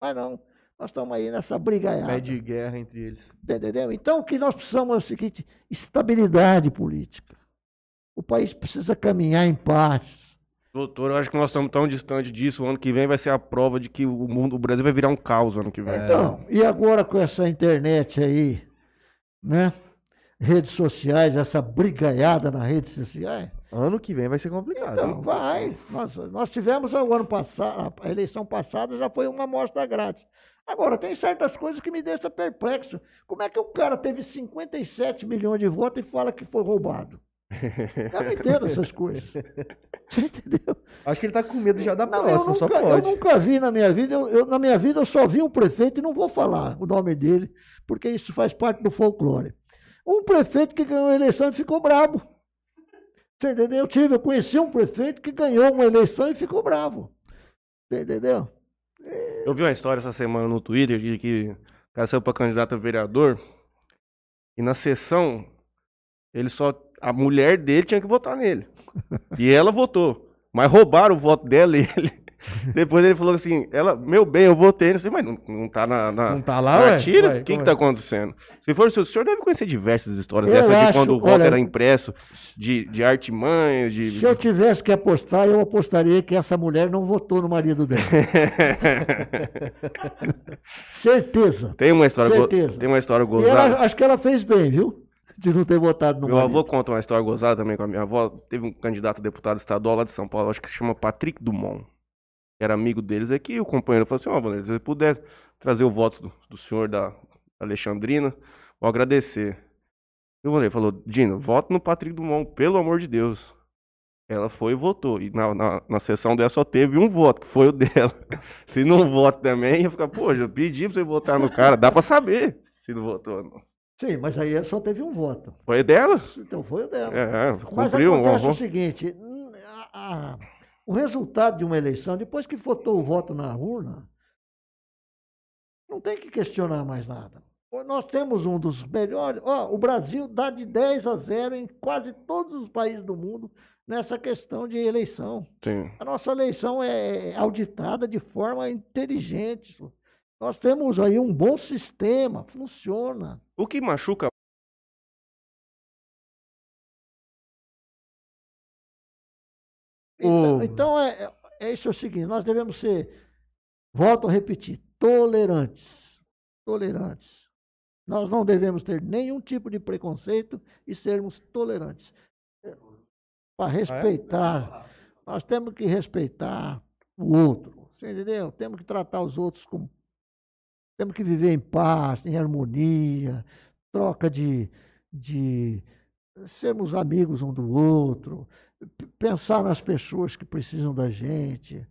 Mas não. Nós estamos aí nessa brigaiada. Pé de guerra entre eles. Entendeu? Então, o que nós precisamos é o seguinte: estabilidade política. O país precisa caminhar em paz. Doutor, eu acho que nós estamos tão distante disso. O ano que vem vai ser a prova de que o mundo, o Brasil vai virar um caos ano que vem. Então, e agora com essa internet aí, né? Redes sociais, essa brigaiada nas redes sociais. Ano que vem vai ser complicado. Então, hein? vai. Nós, nós tivemos o ano passado, a eleição passada já foi uma amostra grátis. Agora, tem certas coisas que me deixam perplexo. Como é que o cara teve 57 milhões de votos e fala que foi roubado? Eu não entendo essas coisas. Você entendeu? Acho que ele tá com medo já da Não, eu, próxima, só nunca, eu pode. nunca vi na minha vida, eu, eu- na minha vida eu só vi um prefeito, e não vou falar o nome dele, porque isso faz parte do folclore. Um prefeito que ganhou a eleição e ficou bravo. Você entendeu? Eu tive, eu conheci um prefeito que ganhou uma eleição e ficou bravo. Você entendeu? Eu vi uma história essa semana no Twitter de que o cara saiu para candidato a vereador. E na sessão, ele só. A mulher dele tinha que votar nele. E ela votou. Mas roubaram o voto dela e ele. Depois ele falou assim: ela, meu bem, eu votei. Não sei, mas não, não tá na. na Não tá lá, na ué? tira? O que, que tá acontecendo? Se for o senhor, o senhor deve conhecer diversas histórias Eu dessa de acho, quando o voto olha, era impresso, de, de artimanha, de. Se eu tivesse que apostar, eu apostaria que essa mulher não votou no marido dela. Certeza. tem uma história, go- Certeza. tem uma história gozada. ela, acho que ela fez bem, viu? De não ter votado no Meu marido. avô conta uma história gozada também com a minha avó. Teve um candidato a deputado estadual lá de São Paulo, acho que se chama Patrick Dumont. Era amigo deles aqui. E o companheiro falou assim: Ó, Valério, se você puder trazer o voto do, do senhor da Alexandrina, vou agradecer. E o Valério falou: Dino, voto no Patrick Dumont, pelo amor de Deus. Ela foi e votou. E na, na, na sessão dela só teve um voto, que foi o dela. Se não vota também, ia ficar, pô, já pedi pra você votar no cara. Dá pra saber se não votou ou não. Sim, mas aí só teve um voto. Foi dela? Então foi o dela. É, Mas cumpriu. acontece aham. o seguinte: hum, a- a- o resultado de uma eleição, depois que votou o voto na urna, não tem que questionar mais nada. Nós temos um dos melhores. Ó, o Brasil dá de 10 a 0 em quase todos os países do mundo nessa questão de eleição. Sim. A nossa eleição é auditada de forma inteligente. Nós temos aí um bom sistema, funciona. O que machuca Então, então é, é- é isso é o seguinte, nós devemos ser, volto a repetir, tolerantes. Tolerantes. Nós não devemos ter nenhum tipo de preconceito e sermos tolerantes. Para respeitar, nós temos que respeitar o outro. Você entendeu? Temos que tratar os outros com. Temos que viver em paz, em harmonia, troca de. de sermos amigos um do outro, pensar nas pessoas que precisam da gente.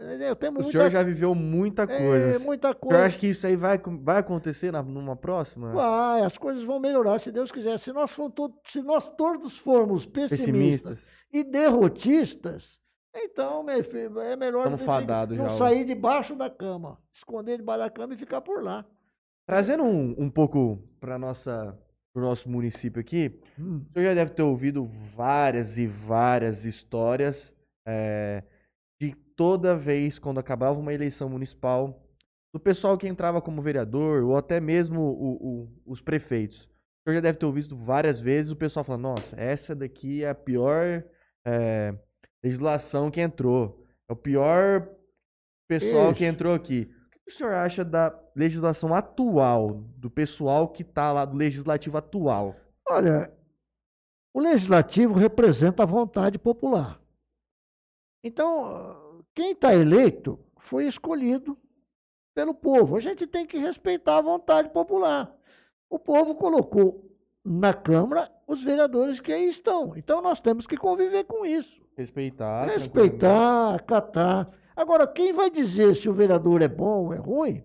Entendeu? Temos O muita, senhor já viveu muita coisa. é, muita O coisa. acha que isso aí vai, vai acontecer na, numa próxima? Vai, as coisas vão melhorar, se Deus quiser. Se nós, for to- se nós todos formos pessimistas, Pessimistas. e derrotistas, então, meu filho, é melhor não, fadados não sair debaixo da cama, esconder debaixo da cama e ficar por lá. Trazendo um, um pouco para nossa pro nosso município aqui, Hum. o senhor já deve ter ouvido várias e várias histórias é, de toda vez quando acabava uma eleição municipal, do pessoal que entrava como vereador ou até mesmo o- o- os prefeitos. O senhor já deve ter ouvido várias vezes o pessoal falando: nossa, essa daqui é a pior é, legislação que entrou, é o pior pessoal que entrou aqui. O senhor acha da legislação atual, do pessoal que está lá do legislativo atual? Olha, o legislativo representa a vontade popular. Então, quem está eleito foi escolhido pelo povo. A gente tem que respeitar a vontade popular. O povo colocou na Câmara os vereadores que aí estão. Então, nós temos que conviver com isso. Respeitar. Respeitar, acatar. Agora, quem vai dizer se o vereador é bom ou é ruim,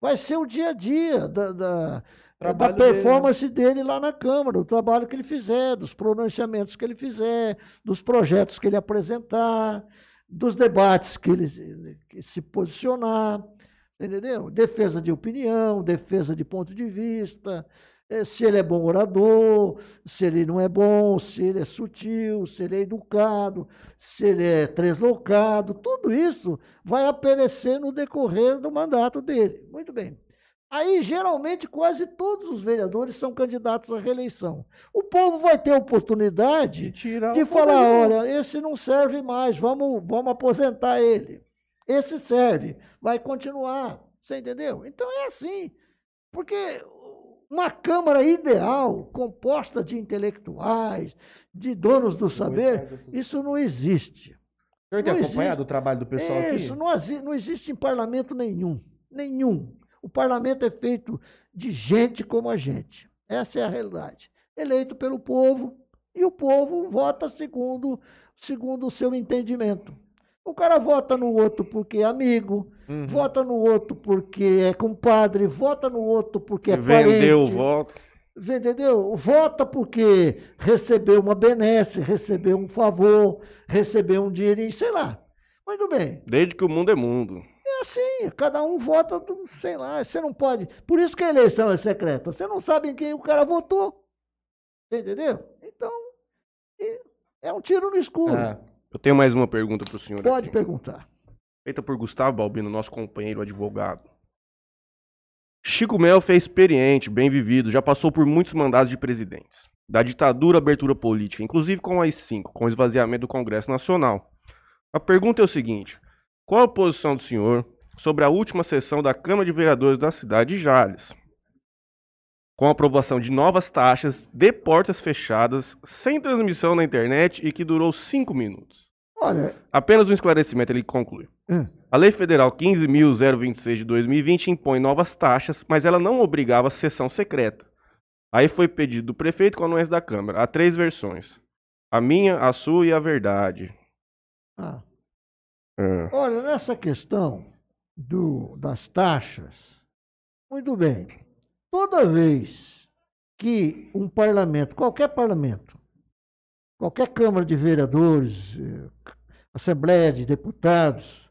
vai ser o dia a dia da, da, da Trabalho dele, né? performance dele lá na Câmara, o trabalho que ele fizer, dos pronunciamentos que ele fizer, dos projetos que ele apresentar, dos debates que ele se- que se posicionar, entendeu? Defesa de opinião, defesa de ponto de vista, se ele é bom orador, se ele não é bom, se ele é sutil, se ele é educado, se ele é translocado, tudo isso vai aparecer no decorrer do mandato dele. Muito bem. Aí, geralmente, quase todos os vereadores são candidatos à reeleição. O povo vai ter a oportunidade tirar de o falar, olha, esse não serve mais, vamos, vamos aposentar ele. Esse serve, vai continuar. Você entendeu? Então é assim. Porque uma Câmara ideal, composta de intelectuais, de donos do saber, isso não existe. O senhor tem não acompanhado existe. o trabalho do pessoal aqui? Isso, não, não existe em parlamento nenhum. Nenhum. O parlamento é feito de gente como a gente. Essa é a realidade. Eleito pelo povo, e o povo vota segundo, segundo o seu entendimento. O cara vota no outro porque é amigo, Uhum. vota no outro porque é compadre, vota no outro porque é Vendeu o parente. voto. Você Entendeu? Vota porque recebeu uma benesse, recebeu um favor, recebeu um dinheirinho, sei lá. Muito bem. Desde que o mundo é mundo. É assim, cada um vota, do- sei lá, você não pode. Por isso que a eleição é secreta. Você não sabe em quem o cara votou. Entendeu? Então, é um tiro no escuro. É. Eu tenho mais uma pergunta pro senhor. Pode aqui. perguntar. Feita por Gustavo Balbino, nosso companheiro advogado. Chico Mel fez experiente, bem vivido, já passou por muitos mandados de presidentes. Da ditadura à abertura política, inclusive com o AI-5, com o esvaziamento do Congresso Nacional. A pergunta é o seguinte: qual a posição do senhor sobre a última sessão da Câmara de Vereadores da cidade de Jales? Com a aprovação de novas taxas de portas fechadas, sem transmissão na internet e que durou cinco minutos. Olha, Apenas um esclarecimento, ele conclui. hum, A Lei Federal 15.026 de 2020 impõe novas taxas, mas ela não obrigava a sessão secreta. Aí foi pedido do prefeito com anuência da Câmara. Há três versões. A minha, a sua e a verdade. ah, É. olha, nessa questão do, das taxas, muito bem. Toda vez que um parlamento, qualquer parlamento, qualquer Câmara de Vereadores, eh, Assembleia de Deputados,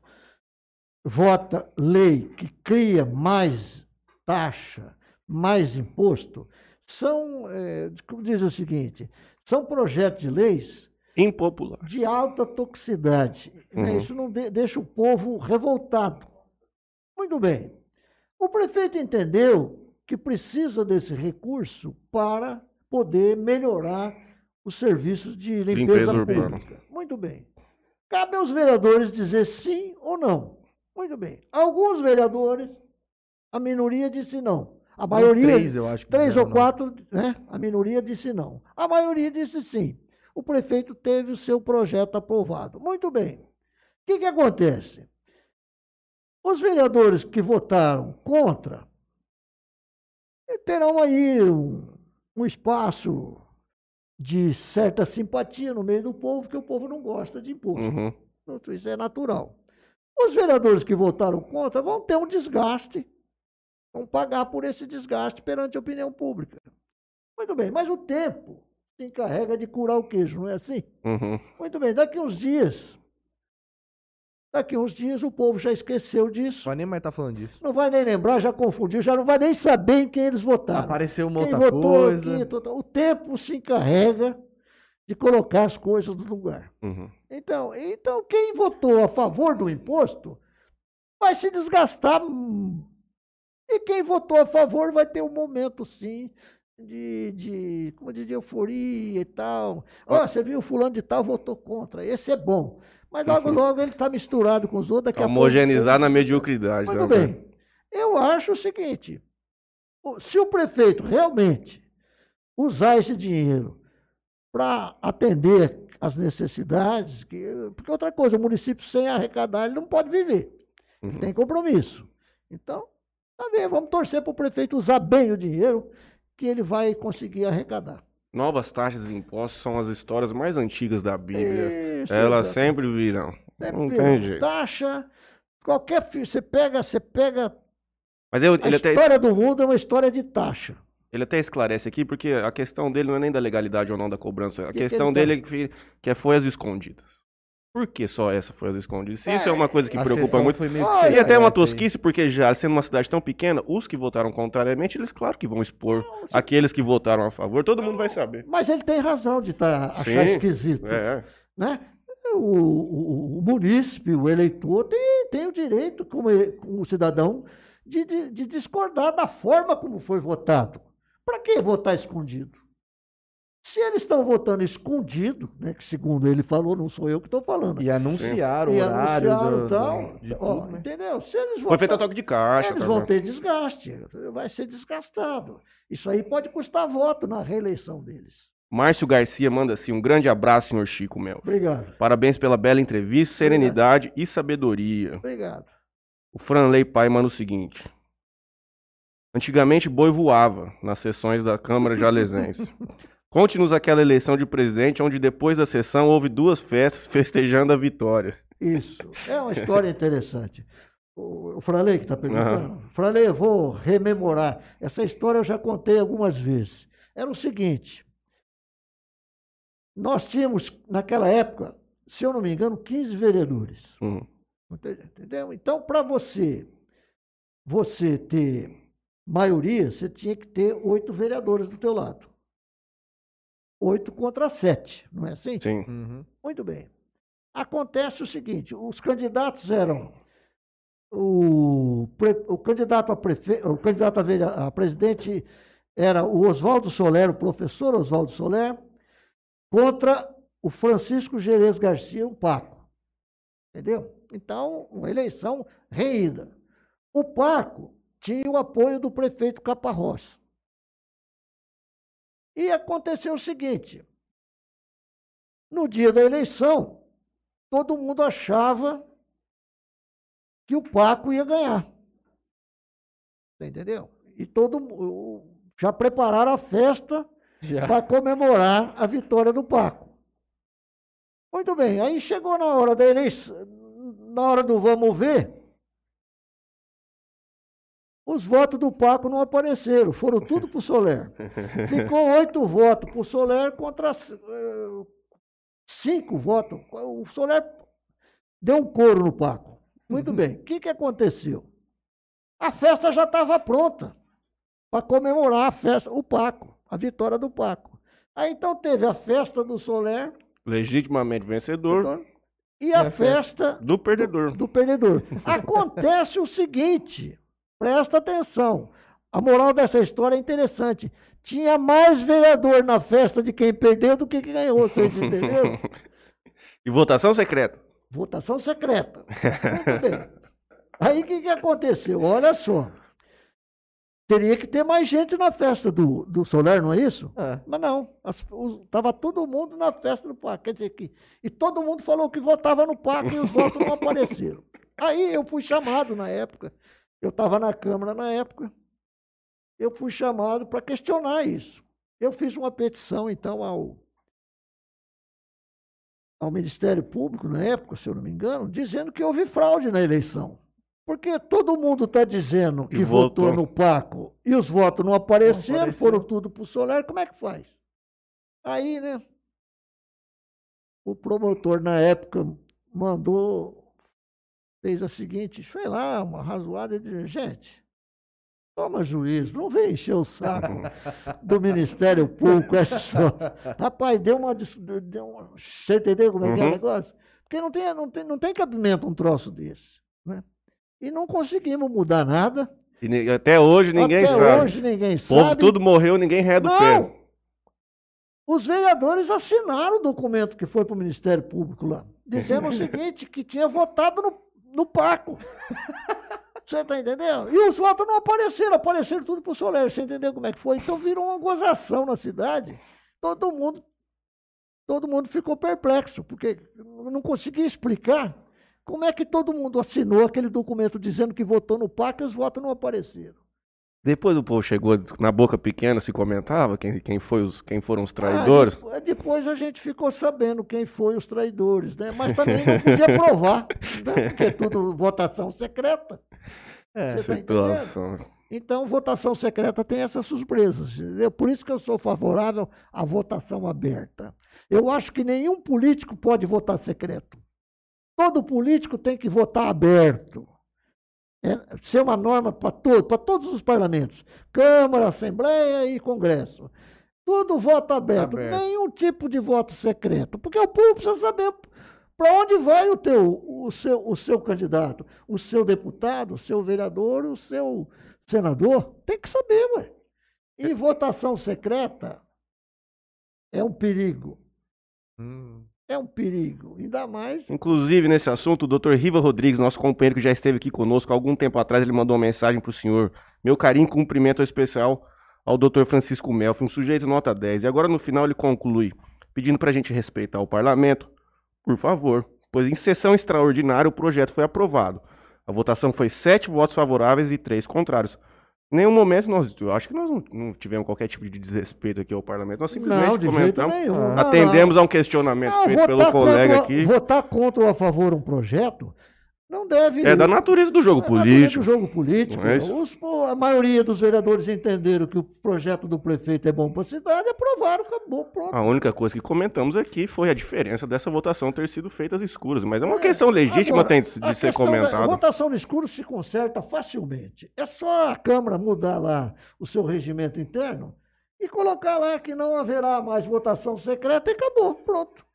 vota lei que cria mais taxa, mais imposto, são, eh, como diz o seguinte, são projetos de leis Impopular. de alta toxicidade. né? Uhum. Isso não de- deixa o povo revoltado. Muito bem. O prefeito entendeu que precisa desse recurso para poder melhorar os serviços de limpeza, Limpeza urbana. pública. Muito bem. Cabe aos vereadores dizer sim ou não. Muito bem. Alguns vereadores, a minoria disse não. A maioria, Três, eu acho. que Três ou não. quatro, né? A minoria disse não. A maioria disse sim. O prefeito teve o seu projeto aprovado. Muito bem. O que, que acontece? Os vereadores que votaram contra terão aí um, um espaço de certa simpatia no meio do povo, porque o povo não gosta de imposto. Uhum. Então, Isso é natural. Os vereadores que votaram contra vão ter um desgaste, vão pagar por esse desgaste perante a opinião pública. Muito bem, mas o tempo se encarrega de curar o queijo, não é assim? Uhum. Muito bem, daqui uns dias, daqui uns dias o povo já esqueceu disso, Vai nem mais estar falando disso. não vai nem lembrar, já confundiu, já não vai nem saber em quem eles votaram. Apareceu uma Quem outra votou, coisa. quem votou- o tempo se encarrega de colocar as coisas no lugar. Uhum. Então, então, quem votou a favor do imposto vai se desgastar. E quem votou a favor vai ter um momento, sim, de, de como dizer, euforia e tal. Ó, você viu, fulano de tal votou contra. Esse é bom. Mas logo, Uhum. logo ele está misturado com os outros. Daqui a pouco- na mediocridade. Muito né? bem. Eu acho o seguinte: se o prefeito realmente usar esse dinheiro para atender às necessidades, que, porque outra coisa, o município sem arrecadar, ele não pode viver. Uhum. Tem compromisso. Então, tá bem, vamos torcer para o prefeito usar bem o dinheiro que ele vai conseguir arrecadar. Novas taxas e impostos são as histórias mais antigas da Bíblia. Isso, Elas sempre virão. Sempre não viu, tem jeito. Taxa, qualquer. Você pega, você pega. Mas eu- A até, história do mundo é uma história de taxa. ele até esclarece aqui, porque a questão dele não é nem da legalidade ou não da cobrança. A Que que questão ele dele é que, que é foi as escondidas. Por que só essa foi as escondidas? Isso é uma coisa que preocupa muito. foi meio Olha, E até é uma tosquice, porque já sendo uma cidade tão pequena, os que votaram contrariamente, eles claro que vão expor Não, aqueles que votaram a favor, todo mundo vai saber. Mas ele tem razão de tá, achar Sim, esquisito. É, Né? O, o, o munícipe, o eleitor, tem, tem o direito, como, ele- como cidadão, de, de, de discordar da forma como foi votado. Para que votar escondido? Se eles estão votando escondido, né, que segundo ele falou, não sou eu que estou falando. E anunciaram o e horário anunciaram do, então, do- ó, tudo, né? entendeu? Se eles Foi feito a toque de caixa. eles tá vão ter desgaste, vai ser desgastado. Isso aí pode custar voto na reeleição deles. Márcio Garcia manda assim: um grande abraço, senhor Chico Mel. Obrigado, Parabéns pela bela entrevista, serenidade e sabedoria. obrigado. O Franley Pai manda o seguinte: Antigamente boi voava nas sessões da Câmara Jalesense. Conte-nos aquela eleição de presidente onde depois da sessão houve duas festas festejando a vitória. Isso. É uma história interessante. O, Franley que está perguntando. Franley, eu vou rememorar. Essa história eu já contei algumas vezes. Era o seguinte: nós tínhamos, naquela época, se eu não me engano, 15 vereadores. Uhum. Entendeu? Então, para você, você ter maioria, você tinha que ter oito vereadores do teu lado. Oito contra sete, não é assim? Sim. Uhum. Muito bem. Acontece o seguinte: os candidatos eram o, pre- o candidato a prefe, o candidato a, a presidente era o Oswaldo Soler, o professor Oswaldo Soler, contra o Francisco Gerês Garcia, o Paco. Entendeu? Então, uma eleição reída. O Paco tinha o apoio do prefeito Caparroça. E aconteceu o seguinte: no dia da eleição, todo mundo achava que o Paco ia ganhar. Entendeu? E todo já prepararam a festa. Para comemorar a vitória do Paco. Muito bem, aí chegou na hora da eleição, na hora do vamos ver, os votos do Paco não apareceram, foram tudo para o Soler. Ficou oito votos para o Soler contra eh, cinco votos. O Soler deu um couro no Paco. Muito bem, o que, que aconteceu? A festa já estava pronta para comemorar a festa, o Paco, a vitória do Paco. Aí então teve a festa do Soler Legitimamente vencedor e a a festa. festa do perdedor. do perdedor. Acontece o seguinte, presta atenção. A moral dessa história é interessante. Tinha mais vereador na festa de quem perdeu do que quem ganhou, vocês entenderam? E votação secreta. Votação secreta. Muito bem. Aí o que, que aconteceu? Olha só. Teria que ter mais gente na festa do, do Soler, não é isso? É. Mas não, estava todo mundo na festa do Paco. Quer dizer que. E todo mundo falou que votava no Paco e os votos não apareceram. Aí eu fui chamado na época. Eu estava na Câmara na época. Eu fui chamado para questionar isso. Eu fiz uma petição, então, ao, ao Ministério Público, na época, se eu não me engano, dizendo que houve fraude na eleição. Porque todo mundo está dizendo que votou votou. no Paco e os votos não apareceram, apareceu. foram tudo para o Solar, como é que faz? Aí, né? O promotor, na época, mandou, fez a seguinte, foi lá, uma razoada, e disse, gente, toma juízo, não vem encher o saco do Ministério Público, essas coisas. Rapaz, deu uma, deu uma... Você entendeu como é que é o Uhum. negócio? Porque não tem, não, tem, não tem cabimento um troço desse, né? E não conseguimos mudar nada. E até hoje ninguém Até sabe. hoje ninguém o povo sabe. tudo morreu, ninguém ré do Não! pé. Os vereadores assinaram o documento que foi para o Ministério Público lá, dizendo o seguinte, que tinha votado no, no Paco. Você está entendendo? E os votos não apareceram, apareceram tudo para o Soler. Você entendeu como é que foi? Então virou uma gozação na cidade. Todo mundo, todo mundo ficou perplexo, porque não conseguia explicar como é que todo mundo assinou aquele documento dizendo que votou no Paco e os votos não apareceram. Depois o povo chegou na boca pequena, se comentava quem, quem, foi os, quem foram os Ah, traidores. depo- depois a gente ficou sabendo quem foi os traidores, né? Mas também não podia provar, né? porque é tudo votação secreta. É. Você tá entendendo? Situação. Então, votação secreta tem essas surpresas. entendeu? Por isso que eu sou favorável à votação aberta. Eu acho que nenhum político pode votar secreto. Todo político tem que votar aberto. É, ser uma norma para todo, para todos os parlamentos, Câmara, Assembleia e Congresso. Tudo voto aberto, Aberto. nenhum tipo de voto secreto, porque o povo precisa saber para onde vai o teu, o seu, o seu candidato, o seu deputado, o seu vereador, o seu senador, tem que saber, ué. E votação secreta é um perigo, Hum. É um perigo, ainda mais Inclusive, nesse assunto, o Dr. Riva Rodrigues, nosso companheiro que já esteve aqui conosco há algum tempo atrás, ele mandou uma mensagem para o senhor. Meu carinho cumprimento especial ao Dr. Francisco Melfi, um sujeito nota 10. E agora, no final, ele conclui, pedindo para a gente respeitar o parlamento, por favor, pois em sessão extraordinária o projeto foi aprovado. A votação foi sete votos favoráveis e três contrários. Em nenhum momento nós, eu acho que nós não, não tivemos qualquer tipo de desrespeito aqui ao parlamento. Nós simplesmente não, de jeito comentamos, nenhum. Ah. Não, não. atendemos a um questionamento Não, feito pelo colega contra, aqui. Votar contra ou a favor um projeto não deve. É da natureza do jogo é político. do jogo político. É? Os- a maioria dos vereadores entenderam que o projeto do prefeito é bom para a cidade, aprovaram, acabou, pronto. A única coisa que comentamos aqui foi a diferença dessa votação ter sido feita às escuras. Mas é uma É, questão legítima agora, de ser questão da- A comentada. votação no escuro se conserta facilmente. É só a Câmara mudar lá o seu regimento interno e colocar lá que não haverá mais votação secreta e acabou, pronto.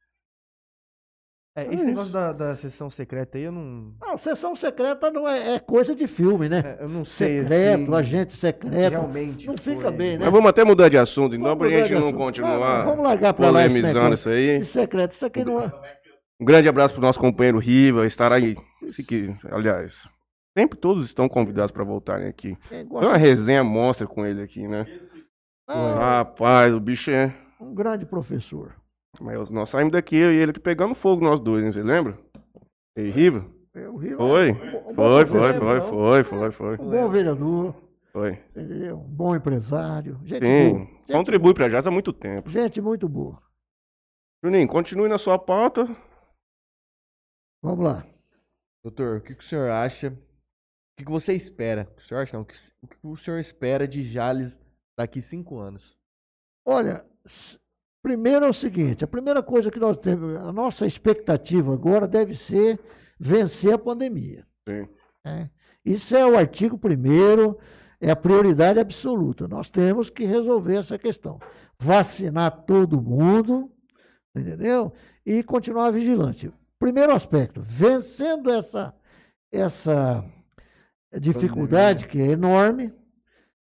É, É esse isso. negócio da, da sessão secreta aí, eu não. Não, sessão secreta não é, é coisa de filme, né? é, eu não sei. Secreto, assim, agente secreto. realmente. não fica foi- bem, né? Mas vamos até mudar de assunto, então, Vamos pra mudar gente não assunto. continuar Vamos largar pra lá esse polemizando negócio. isso aí. De secreto, isso aqui não é. Um grande abraço pro nosso companheiro Riva, estará aí. Se que, aliás, sempre todos estão convidados para voltarem aqui. é gosto- uma resenha monstra com ele aqui, né? Não, Rapaz, o bicho é. um grande professor. Mas nós saímos daqui, eu e ele aqui pegando fogo, nós dois, hein? Você lembra? Riva? É, o Rio Foi. Foi, foi, foi, foi, foi, foi. Um bom vereador, Foi. entendeu? um bom empresário. Gente boa. Sim. Gente Contribui pra Jazz há muito tempo. Gente muito boa. Juninho, continue na sua pauta. Vamos lá. Doutor, o que, que o senhor acha? O que, que você espera? O senhor acha não? O que, o que o senhor espera de Jales daqui cinco anos? Olha, primeiro é o seguinte: a primeira coisa que nós temos, a nossa expectativa agora deve ser vencer a pandemia. Sim. né? Isso é o artigo primeiro, é a prioridade absoluta. Nós temos que resolver essa questão. Vacinar todo mundo, entendeu? E continuar vigilante. Primeiro aspecto, vencendo essa, essa dificuldade, que é enorme,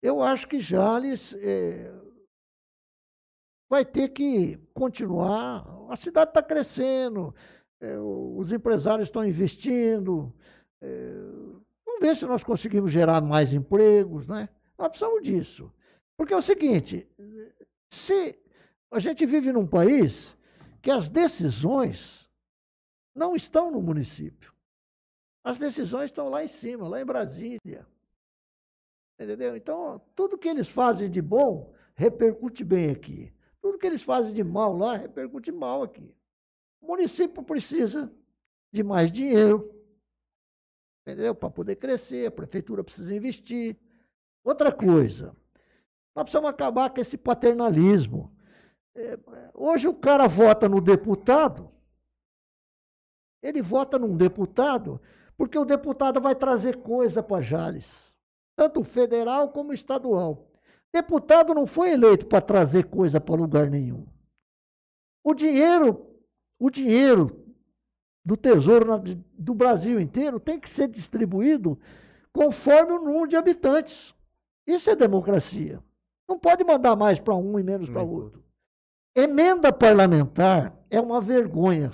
eu acho que Jales eh, vai ter que continuar. A cidade está crescendo, eh, os empresários estão investindo. eh, vamos ver se nós conseguimos gerar mais empregos, né? Nós precisamos disso. Porque é o seguinte, se a gente vive num país que as decisões não estão no município. As decisões estão lá em cima, lá em Brasília. Entendeu? Então, tudo que eles fazem de bom repercute bem aqui. Tudo que eles fazem de mal lá repercute mal aqui. O município precisa de mais dinheiro, entendeu? Para poder crescer, a prefeitura precisa investir. Outra coisa, nós precisamos acabar com esse paternalismo. É, hoje o cara vota no deputado, ele vota num deputado, porque o deputado vai trazer coisa para Jales, tanto federal como estadual. Deputado não foi eleito para trazer coisa para lugar nenhum. O dinheiro, o dinheiro do Tesouro na- do Brasil inteiro tem que ser distribuído conforme o número de habitantes. Isso é democracia. Não pode mandar mais para um e menos para outro. Emenda parlamentar é uma vergonha.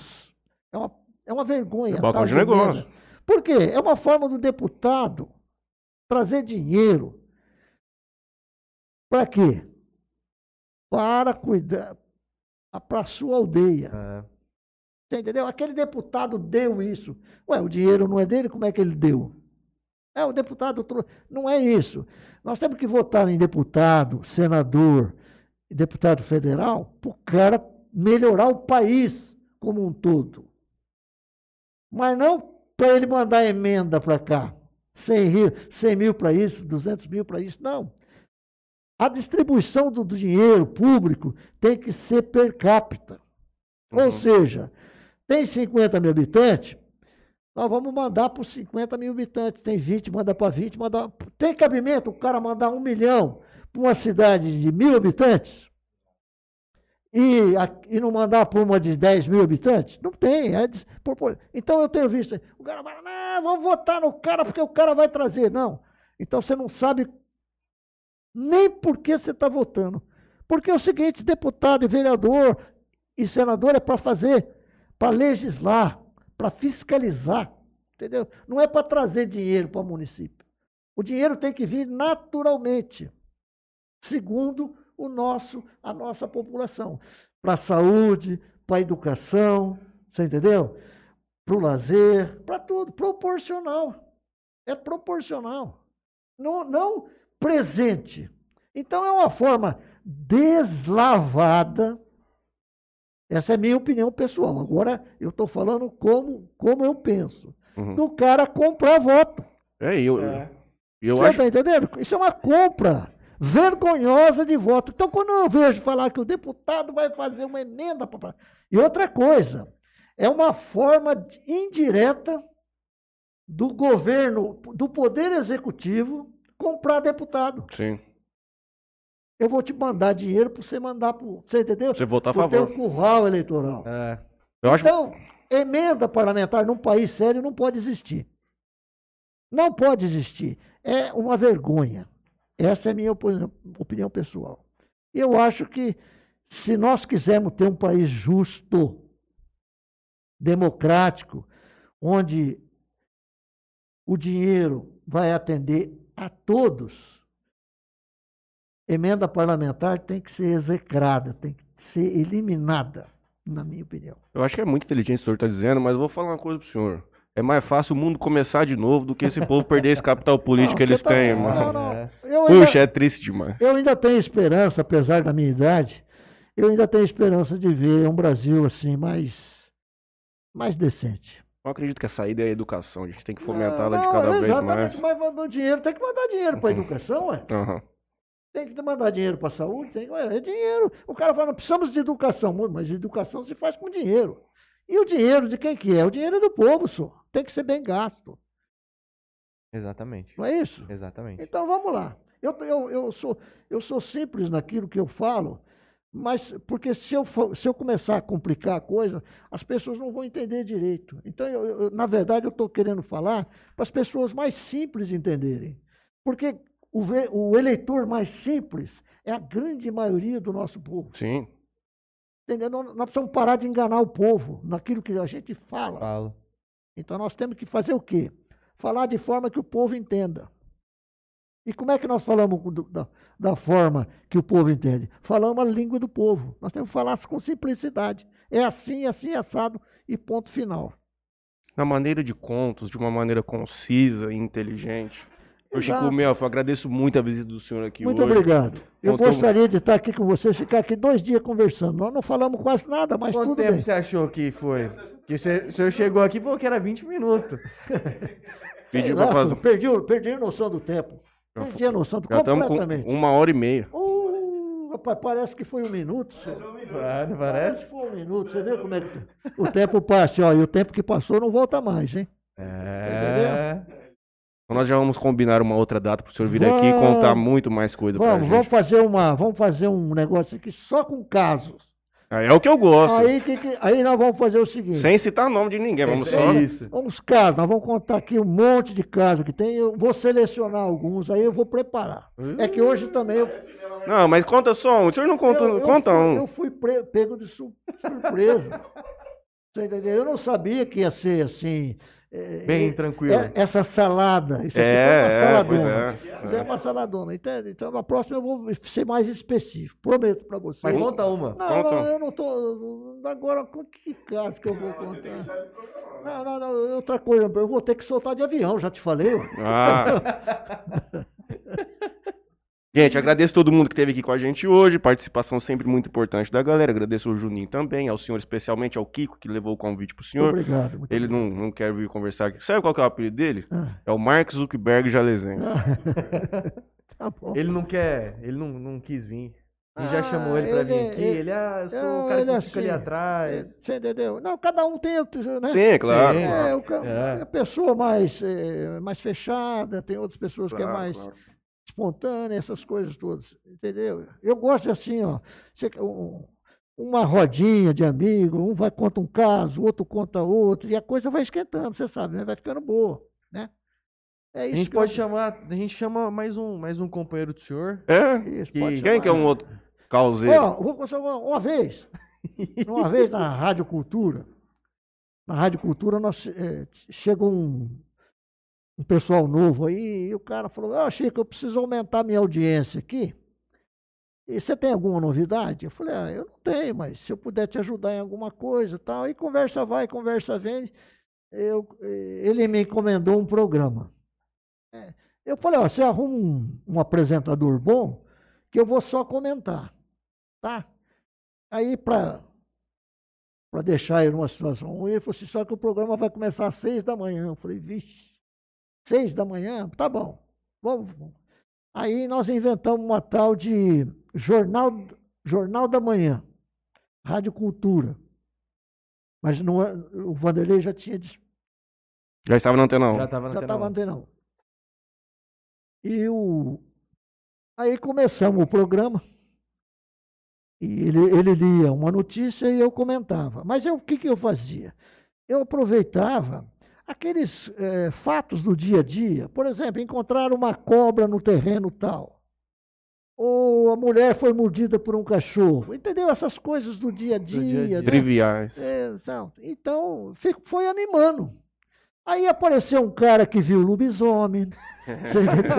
É uma, é uma vergonha. É balcão tal de negócio. Por quê? É uma forma do deputado trazer dinheiro. Para quê? Para cuidar, para a sua aldeia. É, Você entendeu? Aquele deputado deu isso. Ué, o dinheiro não é dele, como é que ele deu? É, o deputado. trou- Não é isso. Nós temos que votar em deputado, senador e deputado federal para o cara melhorar o país como um todo. Mas não para ele mandar emenda para cá. 100, ri- 100 mil para isso, 200 mil para isso. Não. A distribuição do, do dinheiro público tem que ser per capita. Ou Uhum. seja, tem 50 mil habitantes, nós vamos mandar para os 50 mil habitantes. Tem 20, manda para 20, manda. Tem cabimento o cara mandar um milhão para uma cidade de mil habitantes? E, e não mandar para uma de 10 mil habitantes? Não tem. é des- então eu tenho visto. O cara fala, não, vamos votar no cara porque o cara vai trazer. Não. Então você não sabe nem por que você está votando. Porque é o seguinte: deputado e vereador e senador é para fazer, para legislar, para fiscalizar, entendeu? Não é para trazer dinheiro para o município. O dinheiro tem que vir naturalmente, segundo o nosso, a nossa população, para a saúde, para a educação, você entendeu? Para o lazer, para tudo, proporcional. É proporcional. Não, não presente. Então é uma forma deslavada essa é a minha opinião pessoal. Agora eu estou falando como, como eu penso. Uhum. do cara comprar voto. É, eu, É. eu Você acho. está entendendo? Isso é uma compra vergonhosa de voto. Então, quando eu vejo falar que o deputado vai fazer uma emenda para. E outra coisa, é uma forma indireta do governo, do poder executivo, comprar deputado. Sim. Eu vou te mandar dinheiro para você mandar para. Você entendeu? Você votar a Pro teu favor. curral eleitoral. É. Eu acho Então, emenda parlamentar num país sério não pode existir. Não pode existir. É uma vergonha. Essa é a minha opinião, opinião pessoal. Eu acho que se nós quisermos ter um país justo, democrático, onde o dinheiro vai atender a todos, emenda parlamentar tem que ser execrada, tem que ser eliminada, na minha opinião. Eu acho que é muito inteligente o o senhor está dizendo, mas eu vou falar uma coisa pro senhor. É mais fácil o mundo começar de novo do que esse povo perder esse capital político Não, que eles tá têm, certo. mano. Não, não. É. Eu ainda- Puxa, é triste demais. Eu ainda tenho esperança, apesar da minha idade, eu ainda tenho esperança de ver um Brasil assim mais, mais decente. Eu acredito que a saída é a educação. A gente tem que fomentá-la de Não, cada vez exatamente, mais. mas o dinheiro tem que mandar dinheiro para a Uhum. educação, ué. Aham. Tem que mandar dinheiro para a saúde, tem, ué, é dinheiro. O cara fala, precisamos de educação, mas educação se faz com dinheiro. E o dinheiro de quem que é? O dinheiro é do povo, só. Tem que ser bem gasto, Exatamente. não é isso? Exatamente. Então vamos lá. Eu, eu, eu, sou, eu sou simples naquilo que eu falo, mas porque se eu, for- se eu começar a complicar a coisa, as pessoas não vão entender direito. Então, eu, eu- na verdade, eu estou querendo falar para as pessoas mais simples entenderem. Porque o, o eleitor mais simples é a grande maioria do nosso povo. Sim. Entendeu? Nós, precisamos parar de enganar o povo naquilo que a gente fala. Falo. Então nós temos que fazer o quê? Falar de forma que o povo entenda. E como é que nós falamos do- da, da forma que o povo entende? Falamos a língua do povo. Nós temos que falar com simplicidade. É assim, assim, assado e ponto final. Na maneira de contos, de uma maneira concisa e inteligente. Ô, Chico. Melfo, eu agradeço muito a visita do senhor aqui Muito hoje. obrigado. Eu Contou- gostaria de estar aqui com você, ficar aqui dois dias conversando. Nós não falamos quase nada, mas Quanto tudo tempo bem. você achou que foi? Que você, o senhor chegou aqui e falou que era 20 minutos. Pediu fazer. perdi, perdi a noção do tempo. Perdi a noção do Já estamos com completamente. uma hora e meia. Uh, rapaz, parece que foi um minuto. só. Claro, Parece parece. que foi um minuto. Você vê como é que o tempo passa, ó, e o tempo que passou não volta mais, hein? É. Então nós já vamos combinar uma outra data pro senhor vir aqui e Vamos. contar muito mais coisa Vamos, gente. vamos fazer uma, vamos fazer um negócio aqui só com casos. Ah, É o que eu gosto. Aí, que, que- aí nós vamos fazer o seguinte. Sem citar nome de ninguém. Vamos Esse só. é isso. Vamos casos, nós vamos contar aqui um monte de casos que tem. Eu vou selecionar alguns, aí eu vou preparar. É que hoje também eu, Não, mas conta só um. O senhor não contou. eu, eu conta fui, um. eu fui pre- pego de su- surpresa. Você entendeu? Eu não sabia que ia ser assim. É, Bem é, tranquilo. é- essa salada. Isso aqui É, foi uma é, saladona. é, Isso é uma saladona. Entende? Então, na próxima eu vou ser mais específico. Prometo para você. Mas conta uma. Não, Conta. não, eu não tô. Agora, com que caso que eu vou contar? Não, não, não. Outra coisa, eu vou ter que soltar de avião, já te falei. Ah. Gente, agradeço todo mundo que esteve aqui com a gente hoje. Participação sempre muito importante da galera. Agradeço ao Juninho também, ao senhor, especialmente ao Kiko, que levou o convite pro senhor. Obrigado. muito Ele não, não quer vir conversar aqui. Sabe qual que é o apelido dele? Ah, É o Mark Zuckerberg Jalesense. tá bom. Ele não quer, ele não, não quis vir. A gente já Ah, chamou ele pra vir ele- aqui. ele- Ele, ah, eu sou Não, o cara ele que é fica ali assim, atrás. Você entendeu? Não, cada um tem, o- né? Sim, claro. Sim. claro. É, o ca- É. a pessoa mais, é, mais fechada, tem outras pessoas que é Claro, mais claro. Espontânea, essas coisas todas, entendeu? Eu gosto assim, ó, um- uma rodinha de amigo, um vai conta um caso, o outro conta outro, e a coisa vai esquentando, você sabe, né? Vai ficando boa, né? É A isso gente que eu- pode chamar, a gente chama mais um, mais um companheiro do senhor. É? isso, pode Quem que é um outro causeiro? Ó, vou contar uma, uma vez, uma vez na Rádio Cultura, na Rádio Cultura nós, eh, chegou um, um pessoal novo aí, e o cara falou, ah, Chico, eu preciso aumentar minha audiência aqui. E você tem alguma novidade? Eu falei, ah, eu não tenho, mas se eu puder te ajudar em alguma coisa tal, e conversa vai, conversa vem, eu, eh, ele me encomendou um programa. É, eu falei, ó, você arruma um, um apresentador bom, que eu vou só comentar, tá? Aí, para deixar ele numa situação ruim. Ele falou assim, só que o programa vai começar às seis da manhã. Eu falei, vixe, seis da manhã? Tá bom, vamos. Aí nós inventamos uma tal de Jornal, Jornal da Manhã, Rádio Cultura. Mas não, é, o Vanderlei já tinha já estava na antena 1. Já estava na já antena estava 1. antena 1. E o... aí começamos o programa. E ele, ele lia uma notícia e eu comentava. Mas eu, o que, que eu fazia? Eu aproveitava aqueles eh, fatos do dia a dia. Por exemplo, encontrar uma cobra no terreno tal. Ou a mulher foi mordida por um cachorro. Entendeu? Essas coisas do dia a dia. dia a dia. né? Triviais. É. Então, foi animando. Aí apareceu um cara que viu lobisomem. Você entendeu?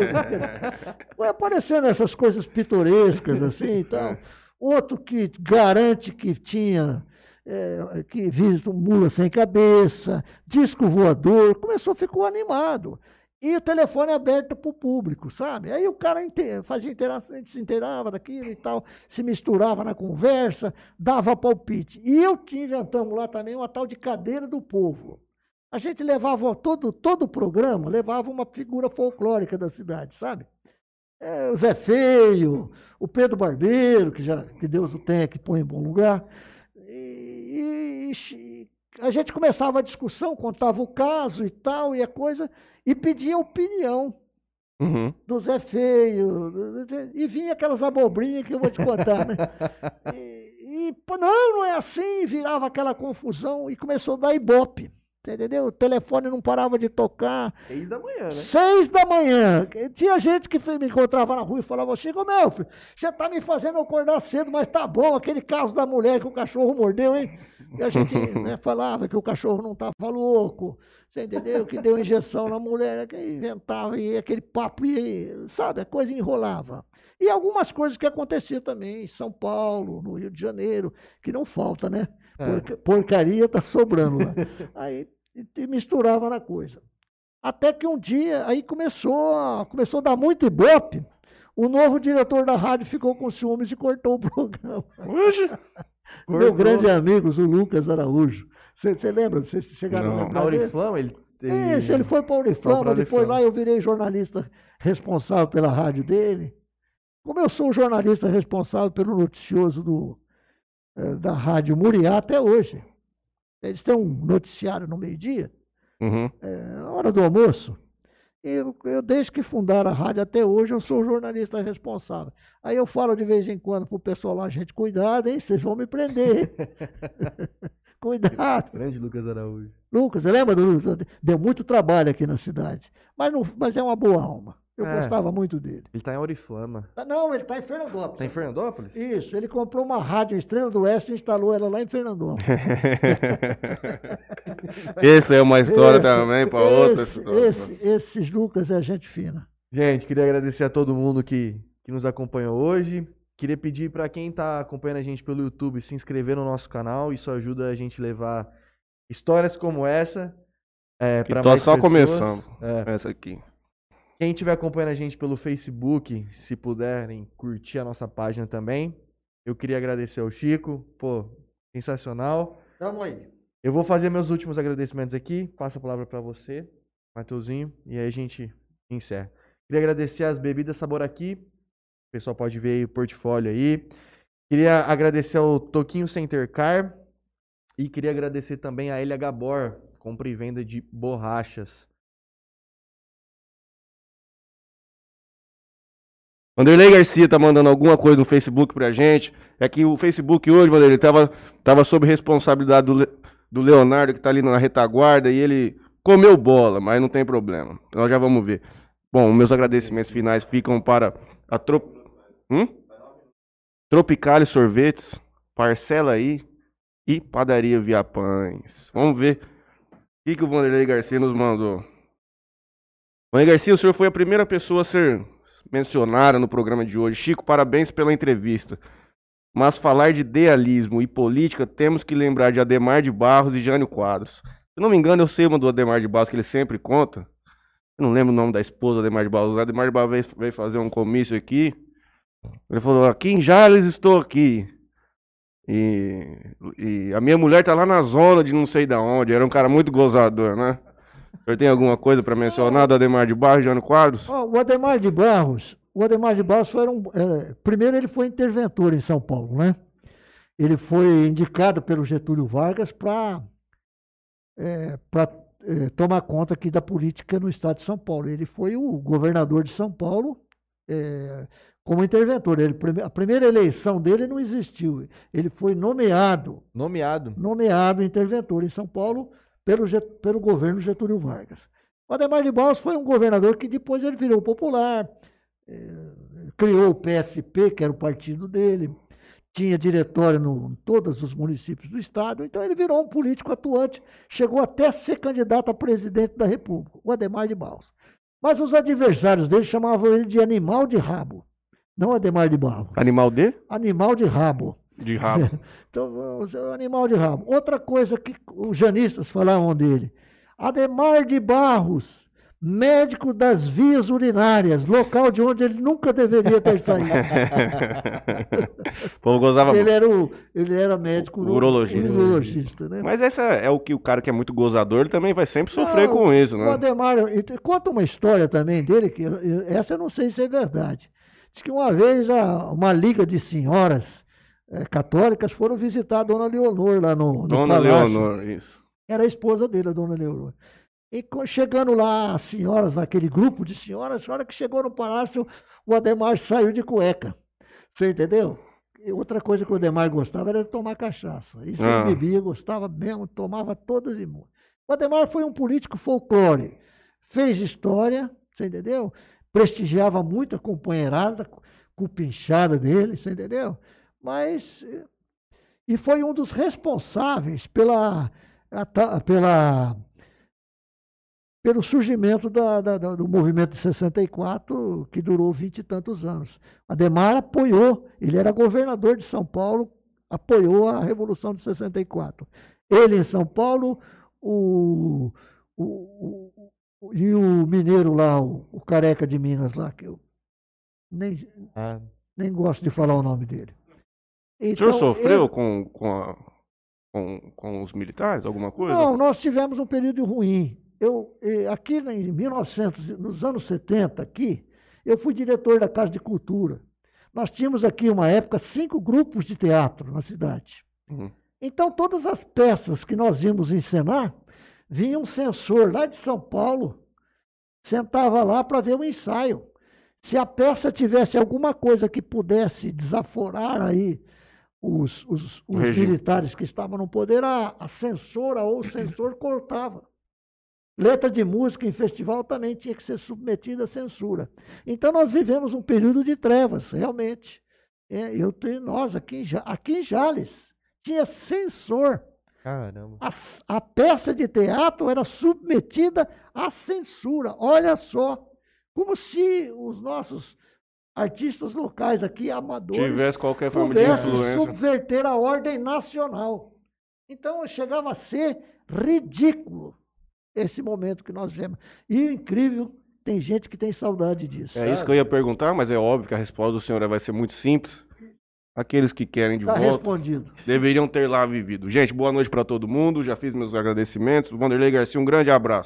Foi aparecendo essas coisas pitorescas assim e tal. Outro que garante que tinha, é, que viu mula sem cabeça, disco voador. Começou, ficou animado. E o telefone aberto para o público, sabe? Aí o cara fazia interação, se inteirava daquilo e tal, se misturava na conversa, dava palpite. E eu tinha, inventamos lá também uma tal de cadeira do povo. A gente levava todo, todo o programa, levava uma figura folclórica da cidade, sabe? É, o Zé Feio, o Pedro Barbeiro, que já que Deus o tenha, que põe em bom lugar. E, a gente começava a discussão, contava o caso e tal, e a coisa, e pedia opinião Uhum. do Zé Feio, e vinha aquelas abobrinhas que eu vou te contar, né? E, e, não, não é assim, virava aquela confusão e começou a dar ibope, entendeu? O telefone não parava de tocar, Seis da manhã, né? Seis da manhã. Tinha gente que me encontrava na rua e falava, Chico, meu filho, você tá me fazendo acordar cedo, mas tá bom, aquele caso da mulher que o cachorro mordeu, hein? E a gente né, falava que o cachorro não tava louco, você entendeu? Que deu injeção na mulher, que inventava, e aquele papo, e, sabe, a coisa enrolava. E algumas coisas que aconteciam também em São Paulo, no Rio de Janeiro, que não falta, né? É. Porca- porcaria tá sobrando lá. Aí e- e misturava na coisa. Até que um dia, aí começou a, começou a dar muito ibope. O novo diretor da rádio ficou com ciúmes e cortou o programa. Hoje? Meu Cortou. grande amigo, o Lucas Araújo. Você lembra? Vocês chegaram Não. a Na? Oriflama, ele. Isso, ele foi para a Uniflama, depois lá eu virei jornalista responsável pela rádio dele. Como eu sou o jornalista responsável pelo noticioso do, da rádio Muriá até hoje. Eles têm um noticiário no meio-dia, Uhum. eh, na hora do almoço. Eu, eu, desde que fundaram a rádio até hoje, eu sou jornalista responsável. Aí eu falo de vez em quando pro pessoal lá, gente, cuidado, hein? Vocês vão me prender. cuidado. Grande Lucas Araújo. Lucas, lembra do Lucas? Deu muito trabalho aqui na cidade. Mas, não, mas é uma boa alma. Eu É. gostava muito dele. Ele tá em Oriflama. Ah, Não, ele está em Fernandópolis. Tá em Fernandópolis? Isso, ele comprou uma rádio Estrela do Oeste e instalou ela lá em Fernandópolis. Essa é uma história Esse- também para outra esse, esses Lucas é gente fina. Gente, queria agradecer a todo mundo que, que nos acompanhou hoje. Queria pedir para quem tá acompanhando a gente pelo YouTube se inscrever no nosso canal. Isso ajuda a gente a levar histórias como essa é, Que para tá mais só pessoas. começando. É. Essa aqui. Quem estiver acompanhando a gente pelo Facebook, se puderem curtir a nossa página também. Eu queria agradecer ao Chico. Pô, sensacional. Tamo aí. Eu vou fazer meus últimos agradecimentos aqui. Passo a palavra para você, Matheusinho, e aí a gente encerra. Queria agradecer as bebidas Sabor aqui. O pessoal pode ver aí o portfólio aí. Queria agradecer ao Toquinho Center Car e queria agradecer também a Elia Gabor, compra e venda de borrachas. Vanderlei Garcia tá mandando alguma coisa no Facebook pra gente. É que o Facebook hoje, Vanderlei, tava, tava sob responsabilidade do, do Leonardo, que tá ali na retaguarda, e ele comeu bola, mas não tem problema. Nós já vamos ver. Bom, meus agradecimentos finais ficam para a Trop... hum? Tropicale Sorvetes, Parcela aí e Padaria Via Pães. Vamos ver o que, que o Vanderlei Garcia nos mandou. Vanderlei Garcia, o senhor foi a primeira pessoa a ser mencionada no programa de hoje. Chico, parabéns pela entrevista. Mas falar de idealismo e política, temos que lembrar de Ademar de Barros e Jânio Quadros. Se não me engano, eu sei uma do Ademar de Barros que ele sempre conta. Eu não lembro o nome da esposa do Ademar de Barros. O Ademar de Barros veio fazer um comício aqui. Ele falou, aqui em Jales estou aqui. E, e a minha mulher tá lá na zona de não sei da onde. Era um cara muito gozador, né? O senhor tem alguma coisa para mencionar do Ademar de Barros, Jano Quadros? Ó, o Ademar de Barros, o Ademar de Barros foi um, é, primeiro ele foi interventor em São Paulo, né? Ele foi indicado pelo Getúlio Vargas para é, para é, tomar conta aqui da política no estado de São Paulo. Ele foi o governador de São Paulo é, como interventor. Ele, a primeira eleição dele não existiu. Ele foi nomeado, Nomeado. nomeado interventor em São Paulo pelo, pelo governo Getúlio Vargas. O Ademar de Barros foi um governador que depois ele virou popular, eh, criou o PSP, que era o partido dele, tinha diretório no, em todos os municípios do estado, então ele virou um político atuante, chegou até a ser candidato a presidente da República, o Ademar de Barros. Mas os adversários dele chamavam ele de animal de rabo, não Ademar de Barros, Animal de? animal de rabo. De rabo. Então, o seu animal de rabo. Outra coisa que os janistas falavam dele. Ademar de Barros, médico das vias urinárias, local de onde ele nunca deveria ter saído. o povo gozava ele, era o, ele era médico uro- Urologista. urologista, né? Mas essa é o que o cara que é muito gozador, ele também vai sempre sofrer Não, com isso, O né? Ademar, e te- conta uma história também dele, que essa eu não sei se é verdade. Diz que uma vez a- uma liga de senhoras eh, católicas foram visitar a dona Leonor lá no, no Dona palácio. Leonor, isso. Era a esposa dele, a dona Leonor. E chegando lá, as senhoras, naquele grupo de senhoras, a hora que chegou no palácio, o Ademar saiu de cueca. Você entendeu? E outra coisa que o Ademar gostava era de tomar cachaça. Isso Ah. ele bebia, gostava mesmo, tomava todas e muito. O Ademar foi um político folclore. Fez história, você entendeu? Prestigiava muito a companheirada, cupinchada dele, você entendeu? Mas. E foi um dos responsáveis pela, pela, pelo surgimento da- da- do movimento de 64, que durou vinte e tantos anos. Ademar apoiou, ele era governador de São Paulo, apoiou a Revolução de 64. Ele em São Paulo, o, o, o- o- e o mineiro lá, o, o careca de Minas lá, que eu nem, Ah, nem gosto de falar o nome dele. O senhor Então, sofreu esse- com, com, a- com, com os militares, alguma coisa? Não, nós tivemos um período ruim. Eu, aqui em 1900, e- nos anos 70, aqui, eu fui diretor da Casa de Cultura. Nós tínhamos aqui, uma época, cinco grupos de teatro na cidade. Uhum. Então, todas as peças que nós íamos encenar, vinha um censor lá de São Paulo, sentava lá para ver o ensaio. Se a peça tivesse alguma coisa que pudesse desaforar aí os, os- os militares que estavam no poder, a, a censora ou o censor cortava. Letra de música em festival também tinha que ser submetida à censura. Então nós vivemos um período de trevas, realmente. É, eu tenho, nós aqui em, aqui em Jales tinha censor. caramba. A, a peça de teatro era submetida à censura. Olha só, como se os nossos artistas locais aqui, amadores, Tivesse qualquer forma de pudessem influência. subverter a ordem nacional. Então chegava a ser ridículo esse momento que nós vemos. E o incrível, tem gente que tem saudade disso. É isso que eu ia perguntar, mas é óbvio que a resposta do senhor vai ser muito simples. Aqueles que querem de Está volta respondido. deveriam ter lá vivido. Gente, boa noite para todo mundo. Já fiz meus agradecimentos. Vanderlei Garcia, um grande abraço.